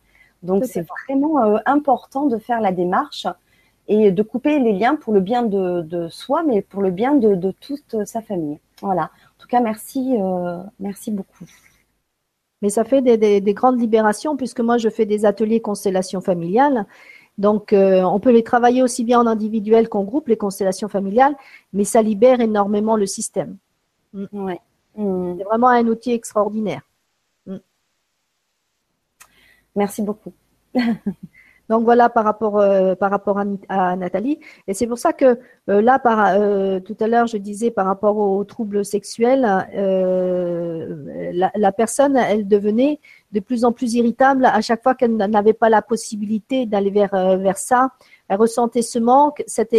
Donc c'est vraiment important de faire la démarche et de couper les liens pour le bien de, soi, mais pour le bien de, toute sa famille. Voilà. En tout cas, merci, merci beaucoup. Mais ça fait des, des, grandes libérations puisque moi je fais des ateliers constellation familiale donc, euh, on peut les travailler aussi bien en individuel qu'en groupe, les constellations familiales, mais ça libère énormément le système. Mm. Mm. C'est vraiment un outil extraordinaire. Mm. Merci beaucoup. Donc voilà par rapport euh, par rapport à, Nathalie. Et c'est pour ça que euh, là, par, euh, tout à l'heure, je disais par rapport aux troubles sexuels, la, la, personne, elle devenait de plus en plus irritable à chaque fois qu'elle n'avait pas la possibilité d'aller vers vers ça. Elle ressentait ce manque, cette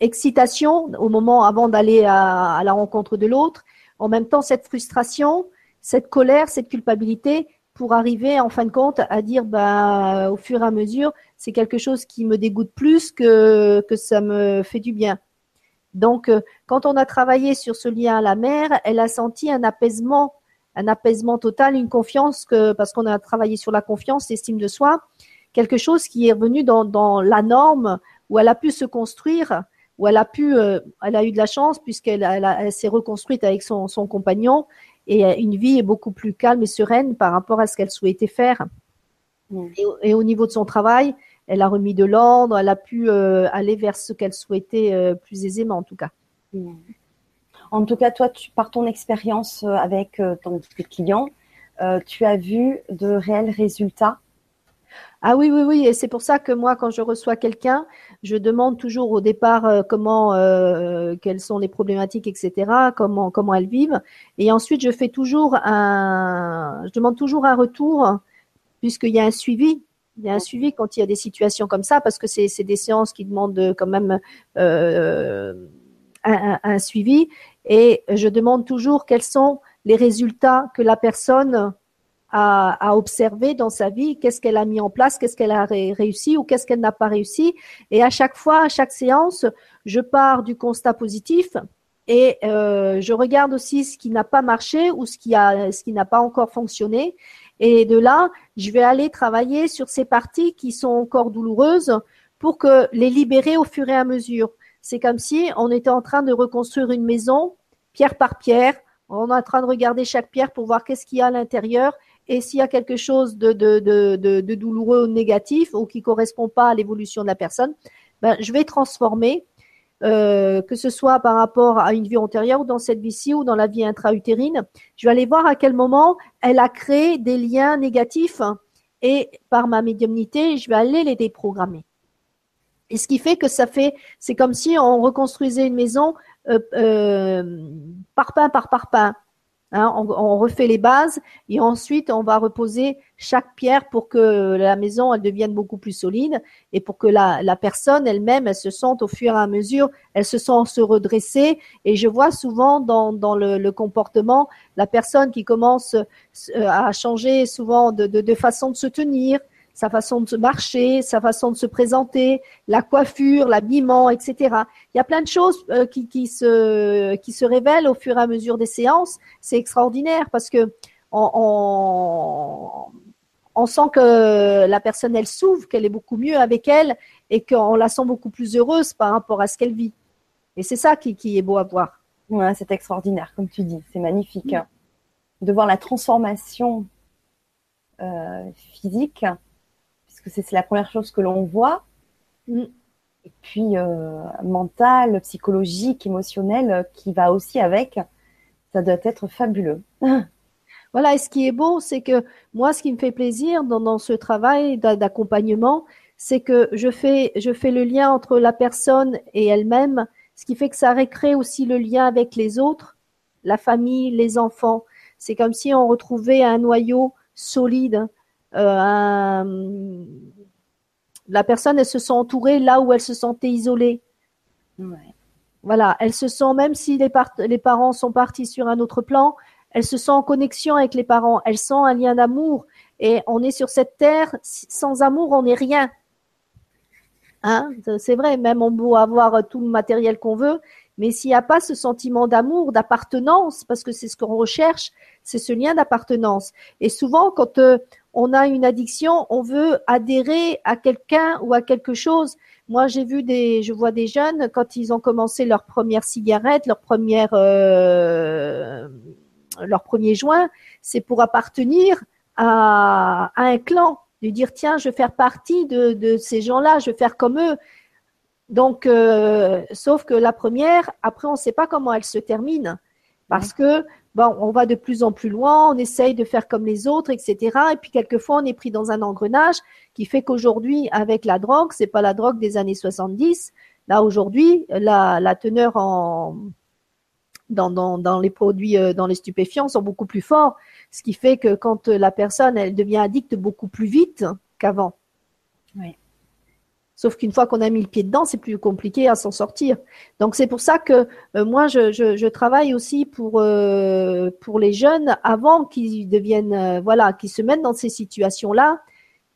excitation au moment avant d'aller à, à la rencontre de l'autre. En même temps, cette frustration, cette colère, cette culpabilité pour arriver en fin de compte à dire bah au fur et à mesure c'est quelque chose qui me dégoûte plus que que ça me fait du bien. Donc euh, quand on a travaillé sur ce lien à la mère, elle a senti un apaisement, un apaisement total, une confiance que parce qu'on a travaillé sur la confiance, l'estime de soi, quelque chose qui est revenu dans, dans la norme où elle a pu se construire, où elle a pu, euh, elle a eu de la chance puisqu'elle elle, s'est reconstruite avec son, son compagnon et euh, une vie est beaucoup plus calme et sereine par rapport à ce qu'elle souhaitait faire. Et, au niveau de son travail, elle a remis de l'ordre, elle a pu euh, aller vers ce qu'elle souhaitait euh, plus aisément en tout cas. En tout cas, toi, tu, par ton expérience avec ton, tes clients, tu as vu de réels résultats ah oui, oui, oui. Et c'est pour ça que moi, quand je reçois quelqu'un, je demande toujours au départ euh, comment, euh, quelles sont les problématiques, etc., comment, comment elles vivent. Et ensuite, je fais toujours un, je demande toujours un retour, puisqu'il y a un suivi. Il y a un suivi quand il y a des situations comme ça, parce que c'est, des séances qui demandent quand même euh, un, un suivi. Et je demande toujours quels sont les résultats que la personne à, observer dans sa vie, qu'est-ce qu'elle a mis en place, qu'est-ce qu'elle a réussi ou qu'est-ce qu'elle n'a pas réussi. Et à chaque fois, à chaque séance, je pars du constat positif et euh, je regarde aussi ce qui n'a pas marché ou ce qui a, ce qui n'a pas encore fonctionné. Et de là, je vais aller travailler sur ces parties qui sont encore douloureuses pour que les libérer au fur et à mesure. C'est comme si on était en train de reconstruire une maison pierre par pierre. On est en train de regarder chaque pierre pour voir qu'est-ce qu'il y a à l'intérieur et s'il y a quelque chose de, de, de, de, douloureux ou négatif ou qui correspond pas à l'évolution de la personne, ben, je vais transformer, euh, que ce soit par rapport à une vie antérieure ou dans cette vie-ci ou dans la vie intra-utérine. Je vais aller voir à quel moment elle a créé des liens négatifs et par ma médiumnité, je vais aller les déprogrammer. Et ce qui fait que ça fait, c'est comme si on reconstruisait une maison euh, euh, parpaing par parpaing. Hein, on, refait les bases et ensuite on va reposer chaque pierre pour que la maison elle devienne beaucoup plus solide et pour que la, personne elle-même elle se sente au fur et à mesure, elle se sent se redresser. Et je vois souvent dans, le, comportement la personne qui commence euh, à changer souvent de façon de se tenir, sa façon de marcher, sa façon de se présenter, la coiffure, l'habillement, etc. Il y a plein de choses euh, qui, qui, se, qui se révèlent au fur et à mesure des séances. C'est extraordinaire parce que on, on, sent que la personne, elle s'ouvre, qu'elle est beaucoup mieux avec elle et qu'on la sent beaucoup plus heureuse par rapport à ce qu'elle vit. Et c'est ça qui, qui, est beau à voir. Ouais, c'est extraordinaire, comme tu dis. C'est magnifique. Hein. De voir la transformation euh, physique c'est la première chose que l'on voit. Mm. Et puis euh, mental, psychologique, émotionnel, euh, qui va aussi avec. Ça doit être fabuleux. Voilà, et ce qui est beau, c'est que moi, ce qui me fait plaisir dans, ce travail d'accompagnement, c'est que je fais, je fais le lien entre la personne et elle-même, ce qui fait que ça recrée aussi le lien avec les autres, la famille, les enfants. C'est comme si on retrouvait un noyau solide, euh, La personne, elle se sent entourée là où elle se sentait isolée. Voilà, elle se sent, même si les, les parents sont partis sur un autre plan, elle se sent en connexion avec les parents, elle sent un lien d'amour. Et on est sur cette terre, sans amour, on n'est rien. Hein c'est vrai, même on peut avoir tout le matériel qu'on veut, mais s'il n'y a pas ce sentiment d'amour, d'appartenance, parce que c'est ce qu'on recherche, c'est ce lien d'appartenance. Et souvent, quand euh, on a une addiction, on veut adhérer à quelqu'un ou à quelque chose. Moi, j'ai vu des, je vois des jeunes quand ils ont commencé leur première cigarette, leur première, euh, leur premier joint, c'est pour appartenir à, à, un clan, de dire tiens, je veux faire partie de, de ces gens-là, je veux faire comme eux. Donc, euh, sauf que la première, après, on ne sait pas comment elle se termine. Parce que, on va de plus en plus loin, on essaye de faire comme les autres, etc. Et puis, quelquefois, on est pris dans un engrenage qui fait qu'aujourd'hui, avec la drogue, c'est pas la drogue des années 70. Là, aujourd'hui, la, teneur en, dans, dans, dans, les produits, euh, dans les stupéfiants sont beaucoup plus forts. Ce qui fait que quand la personne, elle devient addicte beaucoup plus vite qu'avant. Oui. Sauf qu'une fois qu'on a mis le pied dedans, c'est plus compliqué à s'en sortir. Donc c'est pour ça que euh, moi je, je, je, travaille aussi pour euh, pour les jeunes avant qu'ils deviennent euh, voilà qu'ils se mettent dans ces situations là,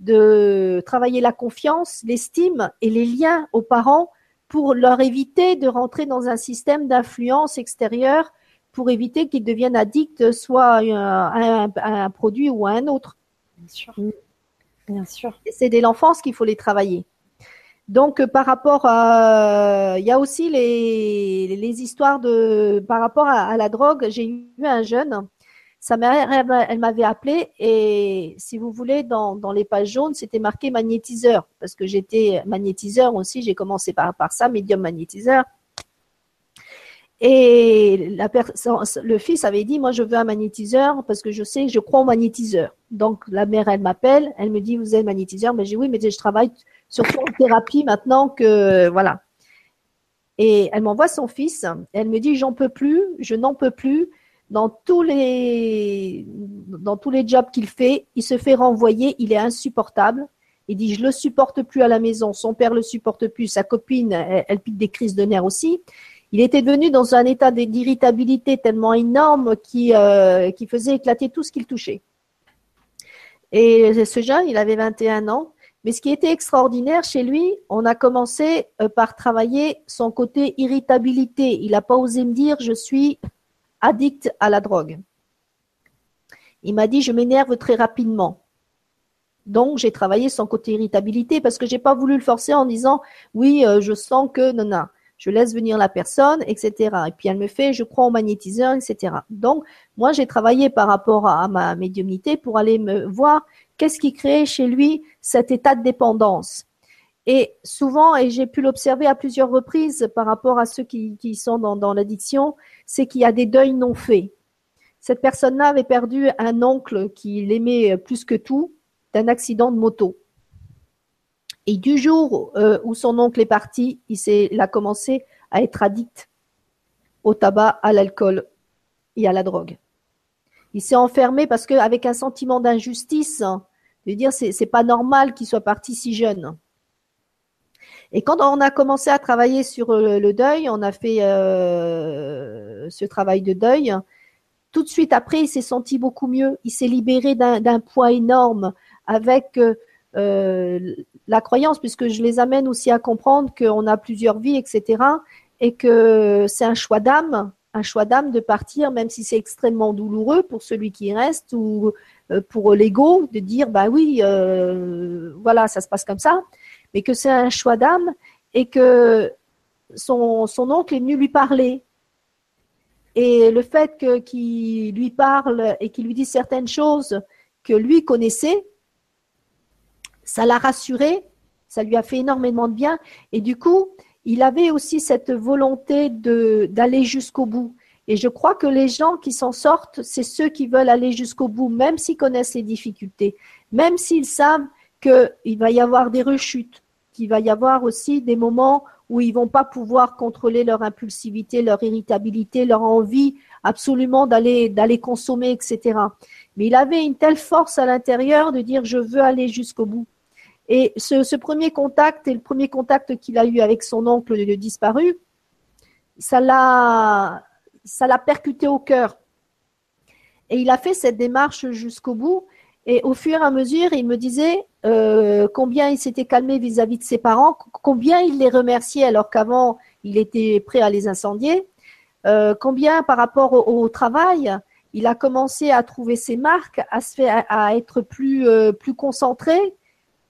de travailler la confiance, l'estime et les liens aux parents pour leur éviter de rentrer dans un système d'influence extérieure pour éviter qu'ils deviennent addicts soit à un, à un, produit ou à un autre. Bien sûr. Bien sûr. C'est dès l'enfance qu'il faut les travailler. Donc, euh, par rapport à, il y a aussi les, les histoires de, par rapport à, la drogue. J'ai eu un jeune, sa mère, elle, m'avait appelé et si vous voulez, dans, dans les pages jaunes, c'était marqué magnétiseur parce que j'étais magnétiseur aussi. J'ai commencé par, par ça, médium magnétiseur. Et le fils avait dit, moi, je veux un magnétiseur parce que je sais, je crois au magnétiseur. Donc, la mère, elle m'appelle, elle me dit, vous êtes magnétiseur? Mais j'ai oui, mais je travaille surtout en thérapie maintenant que voilà. Et elle m'envoie son fils. Elle me dit j'en peux plus, je n'en peux plus. Dans tous les dans tous les jobs qu'il fait, il se fait renvoyer, il est insupportable. Il dit je le supporte plus à la maison, son père le supporte plus, sa copine elle, pique des crises de nerfs aussi. Il était devenu dans un état d'irritabilité tellement énorme qui euh, qui faisait éclater tout ce qu'il touchait. Et ce jeune, il avait 21 ans, mais ce qui était extraordinaire chez lui, on a commencé euh, par travailler son côté irritabilité. Il n'a pas osé me dire je suis addict à la drogue. Il m'a dit je m'énerve très rapidement. Donc j'ai travaillé son côté irritabilité parce que j'ai pas voulu le forcer en disant oui euh, je sens que non non je laisse venir la personne etc. Et puis elle me fait je crois au magnétiseur etc. Donc moi j'ai travaillé par rapport à ma médiumnité pour aller me voir Qu'est-ce qui crée chez lui cet état de dépendance? Et souvent, et j'ai pu l'observer à plusieurs reprises par rapport à ceux qui, sont dans, l'addiction, c'est qu'il y a des deuils non faits. Cette personne-là avait perdu un oncle qui l'aimait plus que tout d'un accident de moto. Et du jour euh, où son oncle est parti, il, il a commencé à être addict au tabac, à l'alcool et à la drogue. Il s'est enfermé parce qu'avec un sentiment d'injustice, veux dire, c'est, pas normal qu'il soit parti si jeune. Et quand on a commencé à travailler sur le, deuil, on a fait euh, ce travail de deuil. Tout de suite après, il s'est senti beaucoup mieux. Il s'est libéré d'un, poids énorme avec euh, la croyance, puisque je les amène aussi à comprendre qu'on a plusieurs vies, etc. Et que c'est un choix d'âme, un choix d'âme de partir, même si c'est extrêmement douloureux pour celui qui reste ou euh, pour l'ego de dire bah oui, euh, voilà, ça se passe comme ça, mais que c'est un choix d'âme et que son, oncle est venu lui parler. Et le fait qu'il lui parle et qu'il lui dise certaines choses que lui connaissait, ça l'a rassuré, ça lui a fait énormément de bien. Et du coup, il avait aussi cette volonté d'aller jusqu'au bout. Et je crois que les gens qui s'en sortent, c'est ceux qui veulent aller jusqu'au bout, même s'ils connaissent les difficultés, même s'ils savent qu'il va y avoir des rechutes, qu'il va y avoir aussi des moments où ils vont pas pouvoir contrôler leur impulsivité, leur irritabilité, leur envie absolument d'aller d'aller consommer, etc. Mais il avait une telle force à l'intérieur de dire je veux aller jusqu'au bout. Et ce, premier contact et le premier contact qu'il a eu avec son oncle disparu, ça l'a, ça l'a percuté au cœur. Et il a fait cette démarche jusqu'au bout. Et au fur et à mesure, il me disait euh, combien il s'était calmé vis-à-vis de ses parents, combien il les remerciait alors qu'avant il était prêt à les incendier, euh, combien par rapport au, travail, il a commencé à trouver ses marques, à se faire, à être plus euh, plus concentré,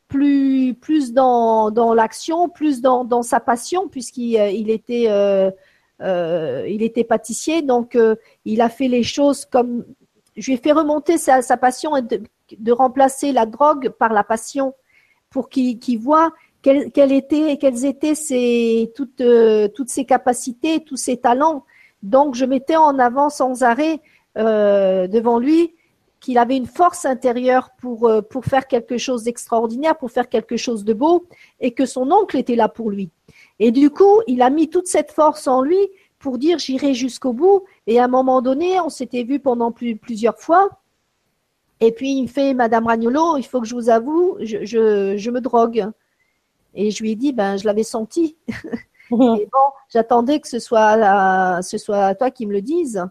plus plus dans, dans l'action, plus dans, dans sa passion puisqu'il il était il était pâtissier, donc il a fait les choses comme je lui ai fait remonter sa, passion de, remplacer la drogue par la passion pour qu'il voit quelles, étaient, quelles étaient euh, toutes ses capacités, tous ses talents. Donc, je mettais en avant sans arrêt euh, devant lui qu'il avait une force intérieure euh, pour faire quelque chose d'extraordinaire, pour faire quelque chose de beau, et que son oncle était là pour lui. Et du coup, il a mis toute cette force en lui pour dire j'irai jusqu'au bout. Et à un moment donné, on s'était vu pendant plusieurs fois. Et puis il me fait Madame Ragnolo, il faut que je vous avoue, je, je, me drogue. Et je lui ai dit ben je l'avais senti. et bon, j'attendais que ce soit ce soit toi qui me le dise.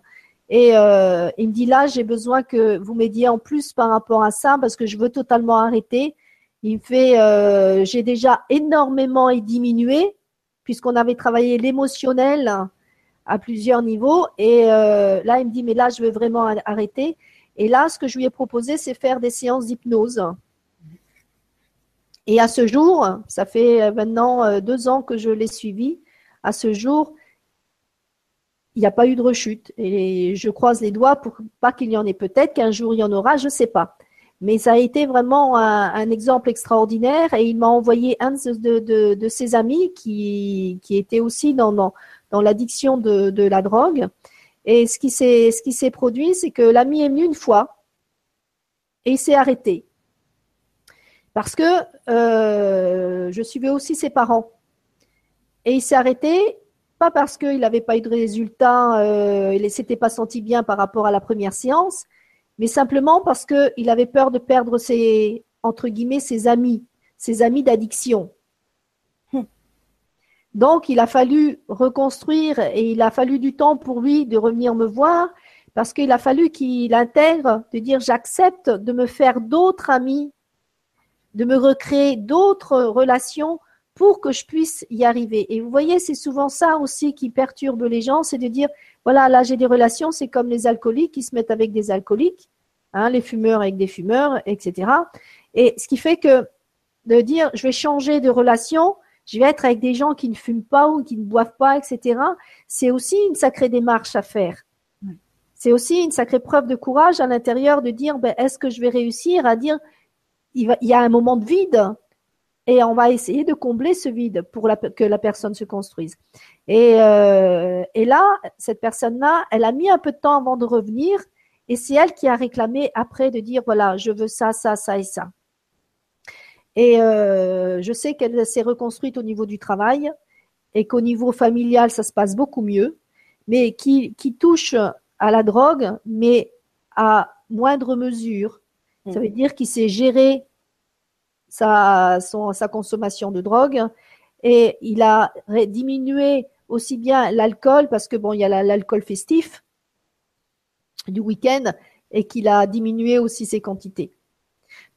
Et euh, il me dit là, j'ai besoin que vous m'aidiez en plus par rapport à ça parce que je veux totalement arrêter. Il me fait, euh, j'ai déjà énormément diminué puisqu'on avait travaillé l'émotionnel à plusieurs niveaux. Et euh, là, il me dit, mais là, je veux vraiment arrêter. Et là, ce que je lui ai proposé, c'est faire des séances d'hypnose. Et à ce jour, ça fait maintenant euh, deux ans que je l'ai suivi. À ce jour, il n'y a pas eu de rechute. Et je croise les doigts pour pas qu'il y en ait peut-être, qu'un jour il y en aura, je ne sais pas. Mais ça a été vraiment un, exemple extraordinaire et il m'a envoyé un de, ses amis qui, qui était aussi dans, dans, l'addiction de, la drogue. Et ce qui s'est, ce produit, c'est que l'ami est venu une fois et il s'est arrêté. Parce que euh, je suivais aussi ses parents. Et il s'est arrêté, pas parce qu'il n'avait pas eu de résultat, euh, il ne s'était pas senti bien par rapport à la première séance, mais simplement parce qu'il avait peur de perdre ses, entre guillemets, ses amis, ses amis d'addiction. Donc, il a fallu reconstruire et il a fallu du temps pour lui de revenir me voir parce qu'il a fallu qu'il intègre de dire j'accepte de me faire d'autres amis, de me recréer d'autres relations pour que je puisse y arriver. Et vous voyez, c'est souvent ça aussi qui perturbe les gens, c'est de dire voilà, là j'ai des relations, c'est comme les alcooliques qui se mettent avec des alcooliques, hein, les fumeurs avec des fumeurs, etc. Et ce qui fait que de dire je vais changer de relation, je vais être avec des gens qui ne fument pas ou qui ne boivent pas, etc. C'est aussi une sacrée démarche à faire. C'est aussi une sacrée preuve de courage à l'intérieur de dire, ben, est-ce que je vais réussir à dire, il, y a un moment de vide et on va essayer de combler ce vide pour que la personne se construise. Et, euh, et là, cette personne-là, elle a mis un peu de temps avant de revenir et c'est elle qui a réclamé après de dire, voilà, je veux ça, ça, ça et ça. Et euh, je sais qu'elle s'est reconstruite au niveau du travail et qu'au niveau familial, ça se passe beaucoup mieux, mais qui, qui touche à la drogue, mais à moindre mesure. Ça veut mm. dire qu'il sait gérer sa, sa consommation de drogue et il a diminué aussi bien l'alcool, parce que bon, il y a l'alcool festif du week-end, et qu'il a diminué aussi ses quantités.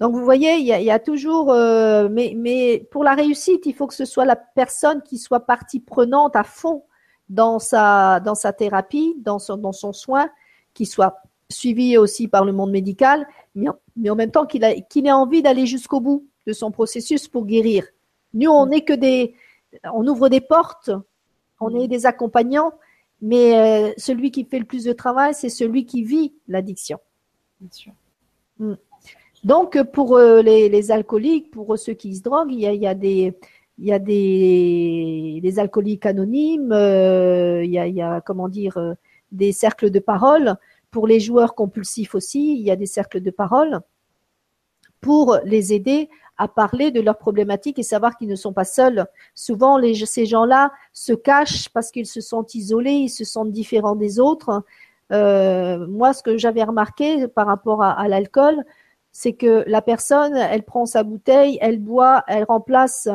Donc vous voyez, il y a, toujours, euh, mais, mais pour la réussite, il faut que ce soit la personne qui soit partie prenante à fond dans sa, dans sa thérapie, dans son, dans son soin, qui soit suivi aussi par le monde médical, mais, mais en même temps qu'il qu'il ait envie d'aller jusqu'au bout de son processus pour guérir. Nous, on n'est que des, on ouvre des portes, on est des accompagnants, mais euh, celui qui fait le plus de travail, c'est celui qui vit l'addiction. Bien sûr. Mm. Donc, pour euh, les, alcooliques, pour ceux qui se droguent, il y a, des, il y a des, alcooliques anonymes, euh, il, y a, comment dire, des cercles de parole. Pour les joueurs compulsifs aussi, il y a des cercles de parole pour les aider à parler de leurs problématiques et savoir qu'ils ne sont pas seuls. Souvent, ces gens-là se cachent parce qu'ils se sentent isolés, ils se sentent différents des autres. moi, ce que j'avais remarqué par rapport à l'alcool, c'est que la personne, elle prend sa bouteille, elle boit, elle remplace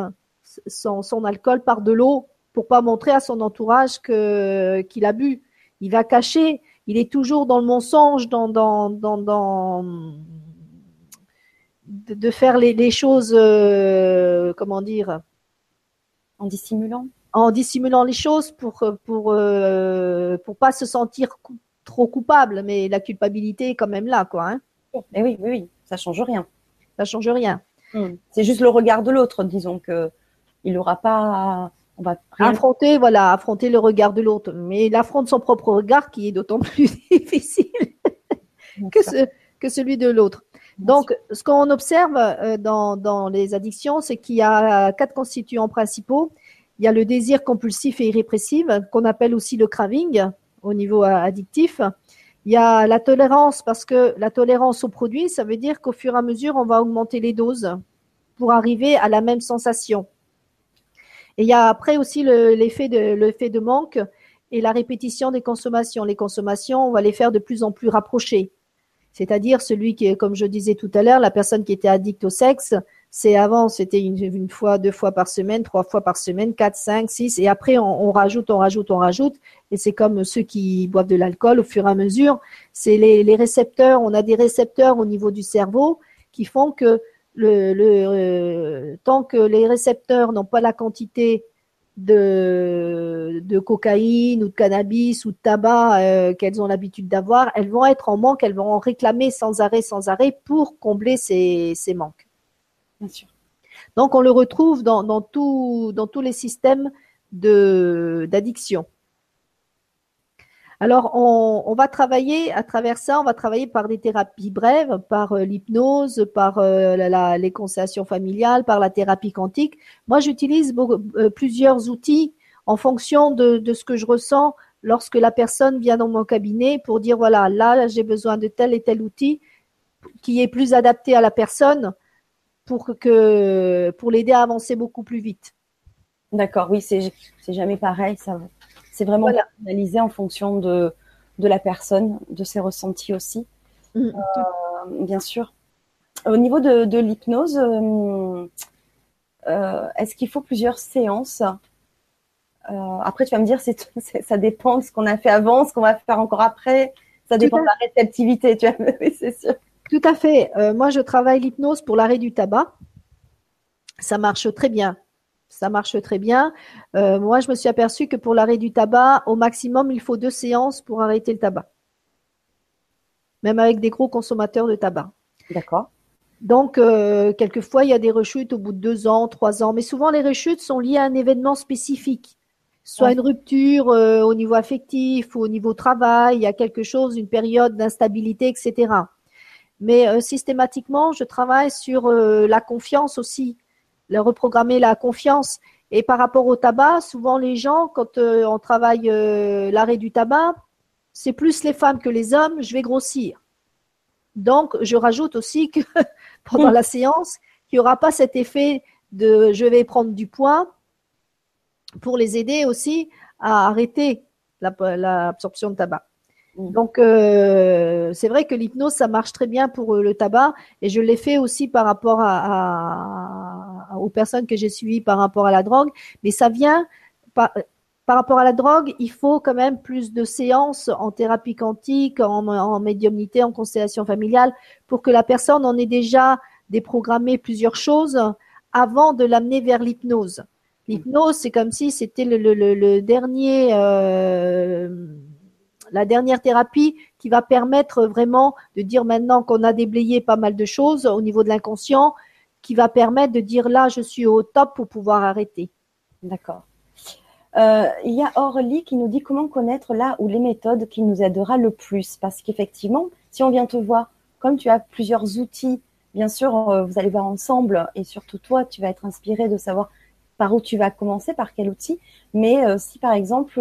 son, alcool par de l'eau pour pas montrer à son entourage qu'il a bu. Il va cacher. Il est toujours dans le mensonge, dans dans, dans de, faire les, les choses, euh, comment dire, en dissimulant. En dissimulant les choses pour pour euh, pour pas se sentir trop coupable, mais la culpabilité est quand même là, quoi. Hein. Mais oui, oui, oui, ça change rien. Ça change rien. Hmm. C'est juste le regard de l'autre, disons que il n'aura pas. On va affronter, voilà, affronter le regard de l'autre, mais il affronte son propre regard qui est d'autant plus difficile que, ce, que celui de l'autre. Donc, ce qu'on observe euh, dans, dans les addictions, c'est qu'il y a quatre constituants principaux. Il y a le désir compulsif et irrépressif, qu'on appelle aussi le craving au niveau addictif. Il y a la tolérance, parce que la tolérance au produit, ça veut dire qu'au fur et à mesure, on va augmenter les doses pour arriver à la même sensation. Et il y a après aussi l'effet de, l'effet de manque et la répétition des consommations. Les consommations, on va les faire de plus en plus rapprochées. C'est-à-dire celui qui comme je disais tout à l'heure, la personne qui était addict au sexe, c'est avant, c'était une, fois, deux fois par semaine, trois fois par semaine, quatre, cinq, six, et après on, rajoute, on rajoute, on rajoute. Et c'est comme ceux qui boivent de l'alcool au fur et à mesure. C'est les, récepteurs, on a des récepteurs au niveau du cerveau qui font que le, euh, tant que les récepteurs n'ont pas la quantité de, de cocaïne ou de cannabis ou de tabac euh, qu'elles ont l'habitude d'avoir, elles vont être en manque, elles vont en réclamer sans arrêt, sans arrêt pour combler ces, ces manques. Bien sûr. Donc on le retrouve dans, dans, tout, dans tous les systèmes d'addiction. Alors, on, va travailler à travers ça, on va travailler par des thérapies brèves, par euh, l'hypnose, par euh, les constellations familiales, par la thérapie quantique. Moi, j'utilise euh, plusieurs outils en fonction de, ce que je ressens lorsque la personne vient dans mon cabinet pour dire, voilà, là, j'ai besoin de tel et tel outil qui est plus adapté à la personne pour que pour l'aider à avancer beaucoup plus vite. D'accord, oui, c'est jamais pareil, ça. C'est vraiment analysé en fonction de, de la personne, de ses ressentis aussi. Mm. Euh, bien sûr. Au niveau de, l'hypnose, euh, euh, est-ce qu'il faut plusieurs séances? Après, tu vas me dire, c'est, ça dépend de ce qu'on a fait avant, ce qu'on va faire encore après. Ça dépend de la réceptivité, tu vois, c'est sûr. Tout à fait. moi, je travaille l'hypnose pour l'arrêt du tabac. Ça marche très bien ça marche très bien. Euh, moi, je me suis aperçue que pour l'arrêt du tabac, au maximum, il faut deux séances pour arrêter le tabac. Même avec des gros consommateurs de tabac. D'accord. Donc, euh, quelquefois, il y a des rechutes au bout de deux ans, trois ans. Mais souvent, les rechutes sont liées à un événement spécifique. Soit une rupture euh, au niveau affectif ou au niveau travail, il y a quelque chose, une période d'instabilité, etc. Mais systématiquement, je travaille sur la confiance aussi leur reprogrammer la confiance. Et par rapport au tabac, souvent les gens, quand euh, on travaille euh, l'arrêt du tabac, c'est plus les femmes que les hommes, je vais grossir. Donc, je rajoute aussi que pendant la séance, qu'il n'y aura pas cet effet de je vais prendre du poids pour les aider aussi à arrêter l'absorption de tabac. Mm. Donc, euh, c'est vrai que l'hypnose, ça marche très bien pour le tabac et je l'ai fait aussi par rapport à aux personnes que j'ai suivies par rapport à la drogue, mais ça vient par, rapport à la drogue, il faut quand même plus de séances en thérapie quantique, en, en médiumnité, en constellation familiale, pour que la personne en ait déjà déprogrammé plusieurs choses avant de l'amener vers l'hypnose. L'hypnose, c'est comme si c'était le, dernier, euh, la dernière thérapie qui va permettre vraiment de dire maintenant qu'on a déblayé pas mal de choses au niveau de l'inconscient, qui va permettre de dire là, je suis au top pour pouvoir arrêter. D'accord. Euh, il y a Orly qui nous dit comment connaître là ou les méthodes qui nous aidera le plus. Parce qu'effectivement, si on vient te voir, comme tu as plusieurs outils, bien sûr, euh, vous allez voir ensemble et surtout toi, tu vas être inspiré de savoir par où tu vas commencer, par quel outil. Mais euh, si par exemple,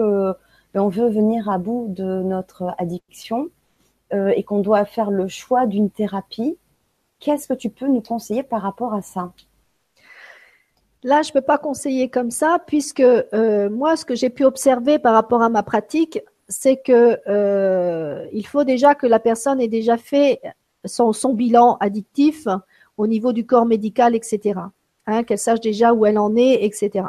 on veut venir à bout de notre addiction et qu'on doit faire le choix d'une thérapie, Qu'est-ce que tu peux nous conseiller par rapport à ça? Là, je ne peux pas conseiller comme ça, puisque euh, moi, ce que j'ai pu observer par rapport à ma pratique, c'est que euh, il faut déjà que la personne ait déjà fait son, son bilan addictif au niveau du corps médical, etc. Hein, qu'elle sache déjà où elle en est, etc.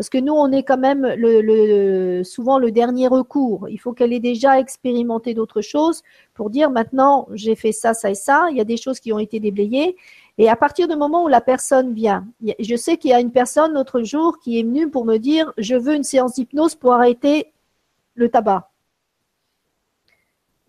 Parce que nous, on est quand même le, souvent le dernier recours. Il faut qu'elle ait déjà expérimenté d'autres choses pour dire maintenant, j'ai fait ça, ça et ça. Il y a des choses qui ont été déblayées. Et à partir du moment où la personne vient, je sais qu'il y a une personne l'autre jour qui est venue pour me dire, je veux une séance d'hypnose pour arrêter le tabac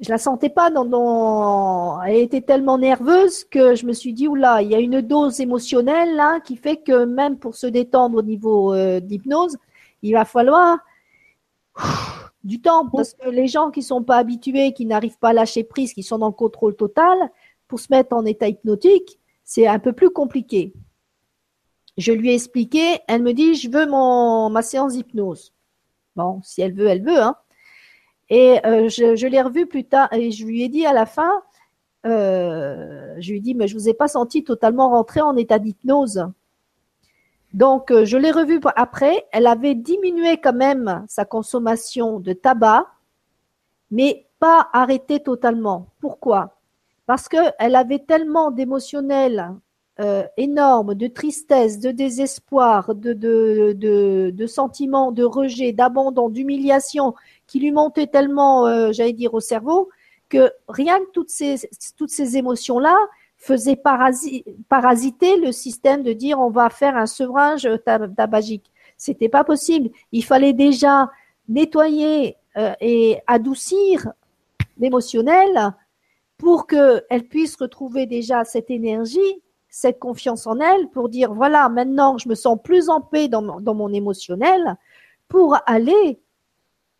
je la sentais pas dans, elle était tellement nerveuse que je me suis dit oula il y a une dose émotionnelle là qui fait que même pour se détendre au niveau euh, d'hypnose il va falloir du temps. Parce que les gens qui sont pas habitués qui n'arrivent pas à lâcher prise qui sont dans le contrôle total pour se mettre en état hypnotique c'est un peu plus compliqué. Je lui ai expliqué elle me dit je veux mon ma séance d'hypnose. Bon si elle veut elle veut hein et euh, je, l'ai revu plus tard et je lui ai dit à la fin, euh, je lui ai dit, mais je vous ai pas senti totalement rentré en état d'hypnose. Donc, euh, je l'ai revu après. Elle avait diminué quand même sa consommation de tabac, mais pas arrêté totalement. Pourquoi? Parce qu'elle avait tellement d'émotionnel euh, énorme, de tristesse, de désespoir, de, de sentiments de rejet, d'abandon, d'humiliation, qui lui montait tellement, euh, j'allais dire, au cerveau, que rien que toutes ces, toutes ces émotions-là faisaient parasiter le système de dire on va faire un sevrage tabagique. C'était pas possible. Il fallait déjà nettoyer euh, et adoucir l'émotionnel pour qu'elle puisse retrouver déjà cette énergie, cette confiance en elle, pour dire voilà, maintenant je me sens plus en paix dans dans mon émotionnel, pour aller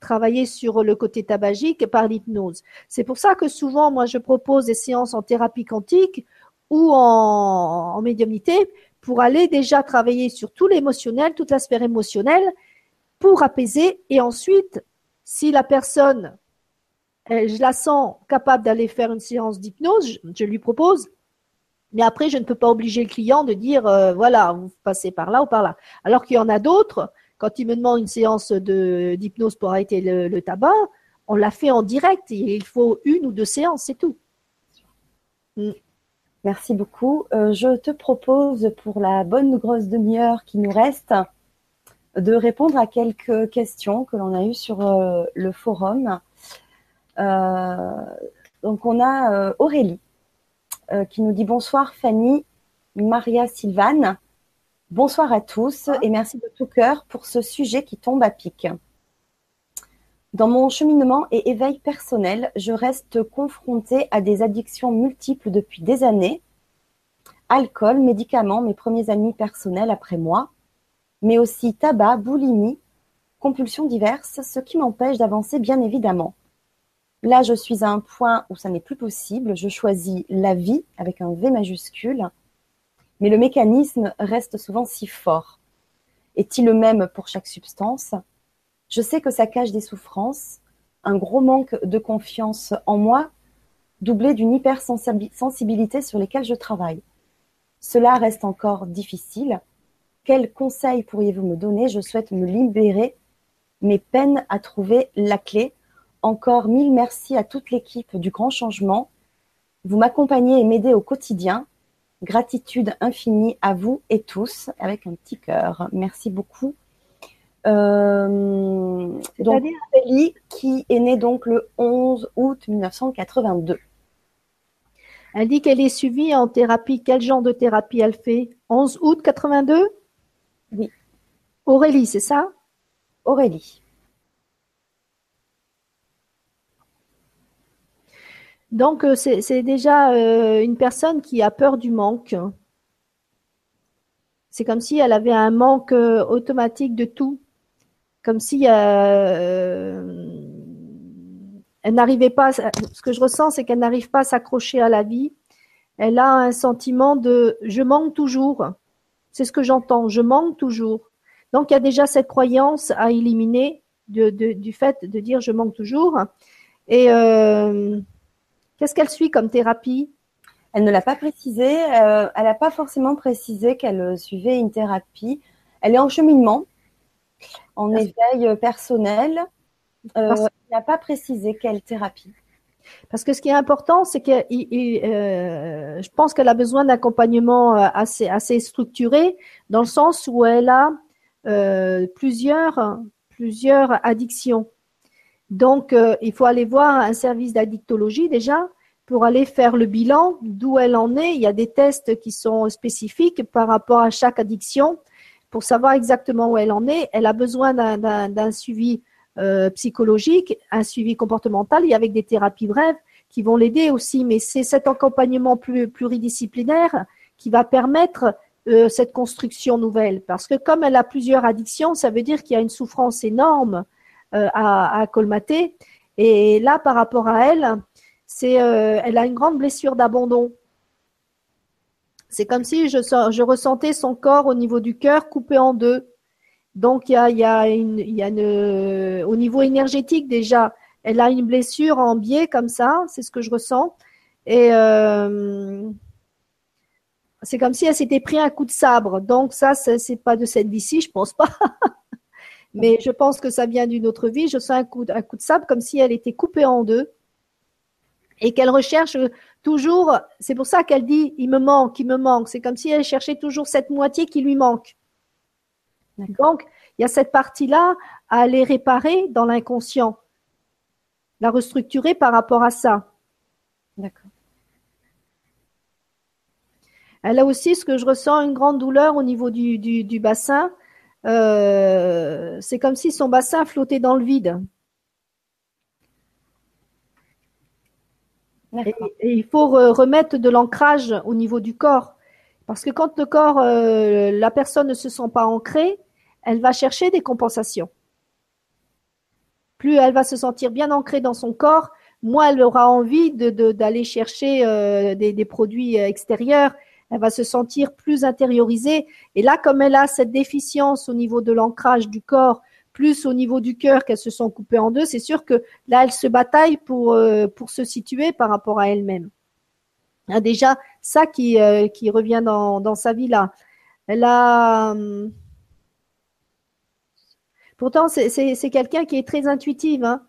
travailler sur le côté tabagique par l'hypnose. C'est pour ça que souvent, moi, je propose des séances en thérapie quantique ou en, médiumnité pour aller déjà travailler sur tout l'émotionnel, toute la sphère émotionnelle, pour apaiser. Et ensuite, si la personne, je la sens capable d'aller faire une séance d'hypnose, je, lui propose. Mais après, je ne peux pas obliger le client de dire, euh, voilà, vous passez par là ou par là. Alors qu'il y en a d'autres quand il me demande une séance d'hypnose pour arrêter le, tabac, on l'a fait en direct. il faut une ou deux séances, c'est tout. Mm. Merci beaucoup. Euh, je te propose pour la bonne grosse demi-heure qui nous reste de répondre à quelques questions que l'on a eues sur euh, le forum. Euh, donc on a Aurélie qui nous dit bonsoir Fanny, Maria Sylvane. Bonsoir à tous et merci de tout cœur pour ce sujet qui tombe à pic. Dans mon cheminement et éveil personnel, je reste confrontée à des addictions multiples depuis des années. Alcool, médicaments, mes premiers amis personnels après moi, mais aussi tabac, boulimie, compulsions diverses, ce qui m'empêche d'avancer bien évidemment. Là, je suis à un point où ça n'est plus possible. Je choisis la vie avec un V majuscule mais le mécanisme reste souvent si fort. Est-il le même pour chaque substance? Je sais que ça cache des souffrances, un gros manque de confiance en moi, doublé d'une hypersensibilité sur lesquelles je travaille. Cela reste encore difficile. Quels conseils pourriez-vous me donner? Je souhaite me libérer, mais peine à trouver la clé. Encore mille merci à toute l'équipe du Grand Changement. Vous m'accompagnez et m'aidez au quotidien. Gratitude infinie à vous et tous avec un petit cœur. Merci beaucoup. Euh, donc, qui est née donc le 11 août 1982. Elle dit qu'elle est suivie en thérapie. Quel genre de thérapie elle fait? 11 août 82 Oui. Aurélie, c'est ça? Aurélie. Donc, euh, c'est déjà euh, une personne qui a peur du manque. C'est comme si elle avait un manque euh, automatique de tout. Comme si elle n'arrivait pas. Ce que je ressens, c'est qu'elle n'arrive pas à s'accrocher à la vie. Elle a un sentiment de je manque toujours. C'est ce que j'entends. Je manque toujours. Donc, il y a déjà cette croyance à éliminer du fait de dire je manque toujours. Et Qu'est-ce qu'elle suit comme thérapie? Elle ne l'a pas précisé. Euh, elle n'a pas forcément précisé qu'elle euh, suivait une thérapie. Elle est en cheminement, en éveil euh, personnel. elle n'a pas précisé quelle thérapie. Parce que ce qui est important, c'est que euh, je pense qu'elle a besoin d'accompagnement assez, assez structuré, dans le sens où elle a euh, plusieurs, plusieurs addictions. Donc, il faut aller voir un service d'addictologie déjà pour aller faire le bilan d'où elle en est. Il y a des tests qui sont spécifiques par rapport à chaque addiction pour savoir exactement où elle en est. Elle a besoin d'un suivi euh, psychologique, un suivi comportemental et avec des thérapies brèves qui vont l'aider aussi. Mais c'est cet accompagnement pluridisciplinaire qui va permettre euh, cette construction nouvelle. Parce que comme elle a plusieurs addictions, ça veut dire qu'il y a une souffrance énorme euh, à, à, colmater. Et là, par rapport à elle, c'est, elle a une grande blessure d'abandon. C'est comme si je, ressentais son corps au niveau du cœur coupé en deux. Donc, il y a, y une, y au niveau énergétique déjà, elle a une blessure en biais comme ça, c'est ce que je ressens. Et euh, c'est comme si elle s'était pris un coup de sabre. Donc, ça, c'est pas de cette vie-ci, je pense pas. Mais je pense que ça vient d'une autre vie. Je sens un coup, un coup de sabre comme si elle était coupée en deux et qu'elle recherche toujours. C'est pour ça qu'elle dit il me manque, il me manque. C'est comme si elle cherchait toujours cette moitié qui lui manque. Donc, il y a cette partie-là à aller réparer dans l'inconscient, la restructurer par rapport à ça. D'accord. Elle a aussi ce que je ressens, une grande douleur au niveau du, du, bassin. Euh, c'est comme si son bassin flottait dans le vide. Et, il faut remettre de l'ancrage au niveau du corps. Parce que quand le corps, euh, la personne ne se sent pas ancrée, elle va chercher des compensations. Plus elle va se sentir bien ancrée dans son corps, moins elle aura envie d'aller chercher euh, des, produits extérieurs. Elle va se sentir plus intériorisée. Et là, comme elle a cette déficience au niveau de l'ancrage du corps, plus au niveau du cœur qu'elles se sont coupées en deux, c'est sûr que là, elle se bataille pour, pour se situer par rapport à elle-même. Ah, déjà ça qui, euh, qui revient dans, dans, sa vie là. Elle a. Hum, pourtant, c'est quelqu'un qui est très intuitive. Hein.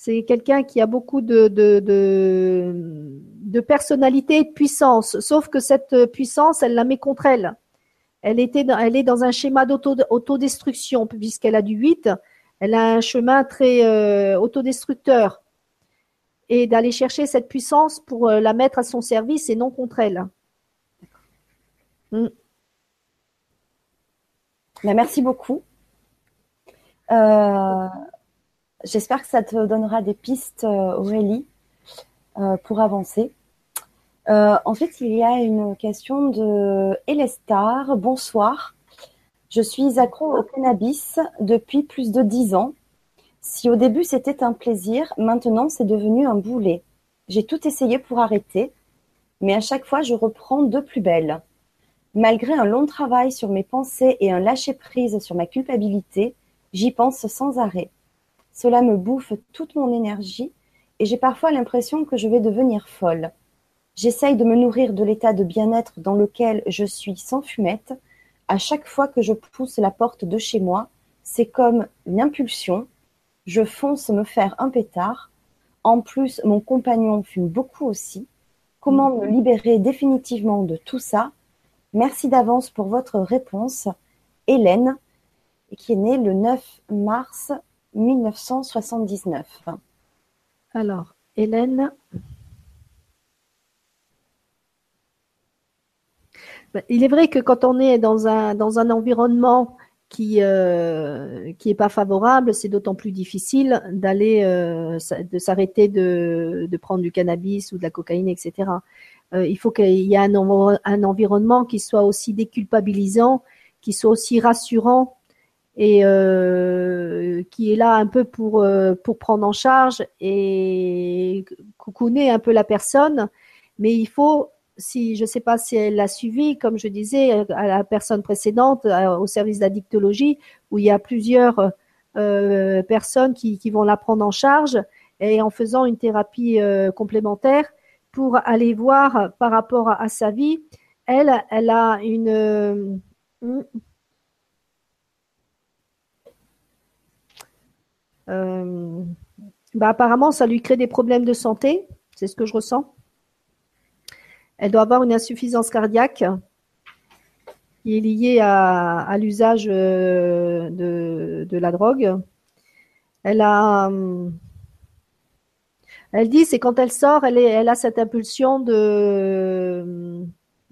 C'est quelqu'un qui a beaucoup de, de, de, personnalité et de puissance. Sauf que cette puissance, elle la met contre elle. Elle, était elle est dans un schéma d'autodestruction, puisqu'elle a du 8. Elle a un chemin très euh, autodestructeur et d'aller chercher cette puissance pour euh, la mettre à son service et non contre elle. Mm. Ben, merci beaucoup. Euh, j'espère que ça te donnera des pistes, euh, Aurélie, pour avancer. en fait, il y a une question de Elestar. Bonsoir. Je suis accro au cannabis depuis plus de dix ans si au début c'était un plaisir, maintenant c'est devenu un boulet. J'ai tout essayé pour arrêter, mais à chaque fois je reprends de plus belle. Malgré un long travail sur mes pensées et un lâcher-prise sur ma culpabilité, j'y pense sans arrêt. Cela me bouffe toute mon énergie et j'ai parfois l'impression que je vais devenir folle. J'essaye de me nourrir de l'état de bien-être dans lequel je suis sans fumette. À chaque fois que je pousse la porte de chez moi, c'est comme une impulsion, je fonce me faire un pétard. En plus, mon compagnon fume beaucoup aussi. Comment me libérer définitivement de tout ça? Merci d'avance pour votre réponse. Hélène, qui est née le 9 mars 1979. Alors, Hélène. Ben, il est vrai que quand on est dans un, dans un environnement qui euh, qui pas favorable, c'est d'autant plus difficile d'aller euh, de s'arrêter de, de prendre du cannabis ou de la cocaïne, etc. Euh, il faut qu'il y ait un environnement qui soit aussi déculpabilisant, qui soit aussi rassurant et euh, qui est là un peu pour euh, pour prendre en charge et coucouner un peu la personne. Mais il faut si je ne sais pas si elle l'a suivi, comme je disais à la personne précédente, au service d'addictologie, où il y a plusieurs euh, personnes qui, vont la prendre en charge et en faisant une thérapie euh, complémentaire pour aller voir par rapport à, sa vie. Elle, elle a une euh, bah, apparemment, ça lui crée des problèmes de santé C'est ce que je ressens. Elle doit avoir une insuffisance cardiaque qui est liée à, l'usage euh, de, la drogue. Elle a, elle dit, c'est quand elle sort, elle, est, elle a cette impulsion de.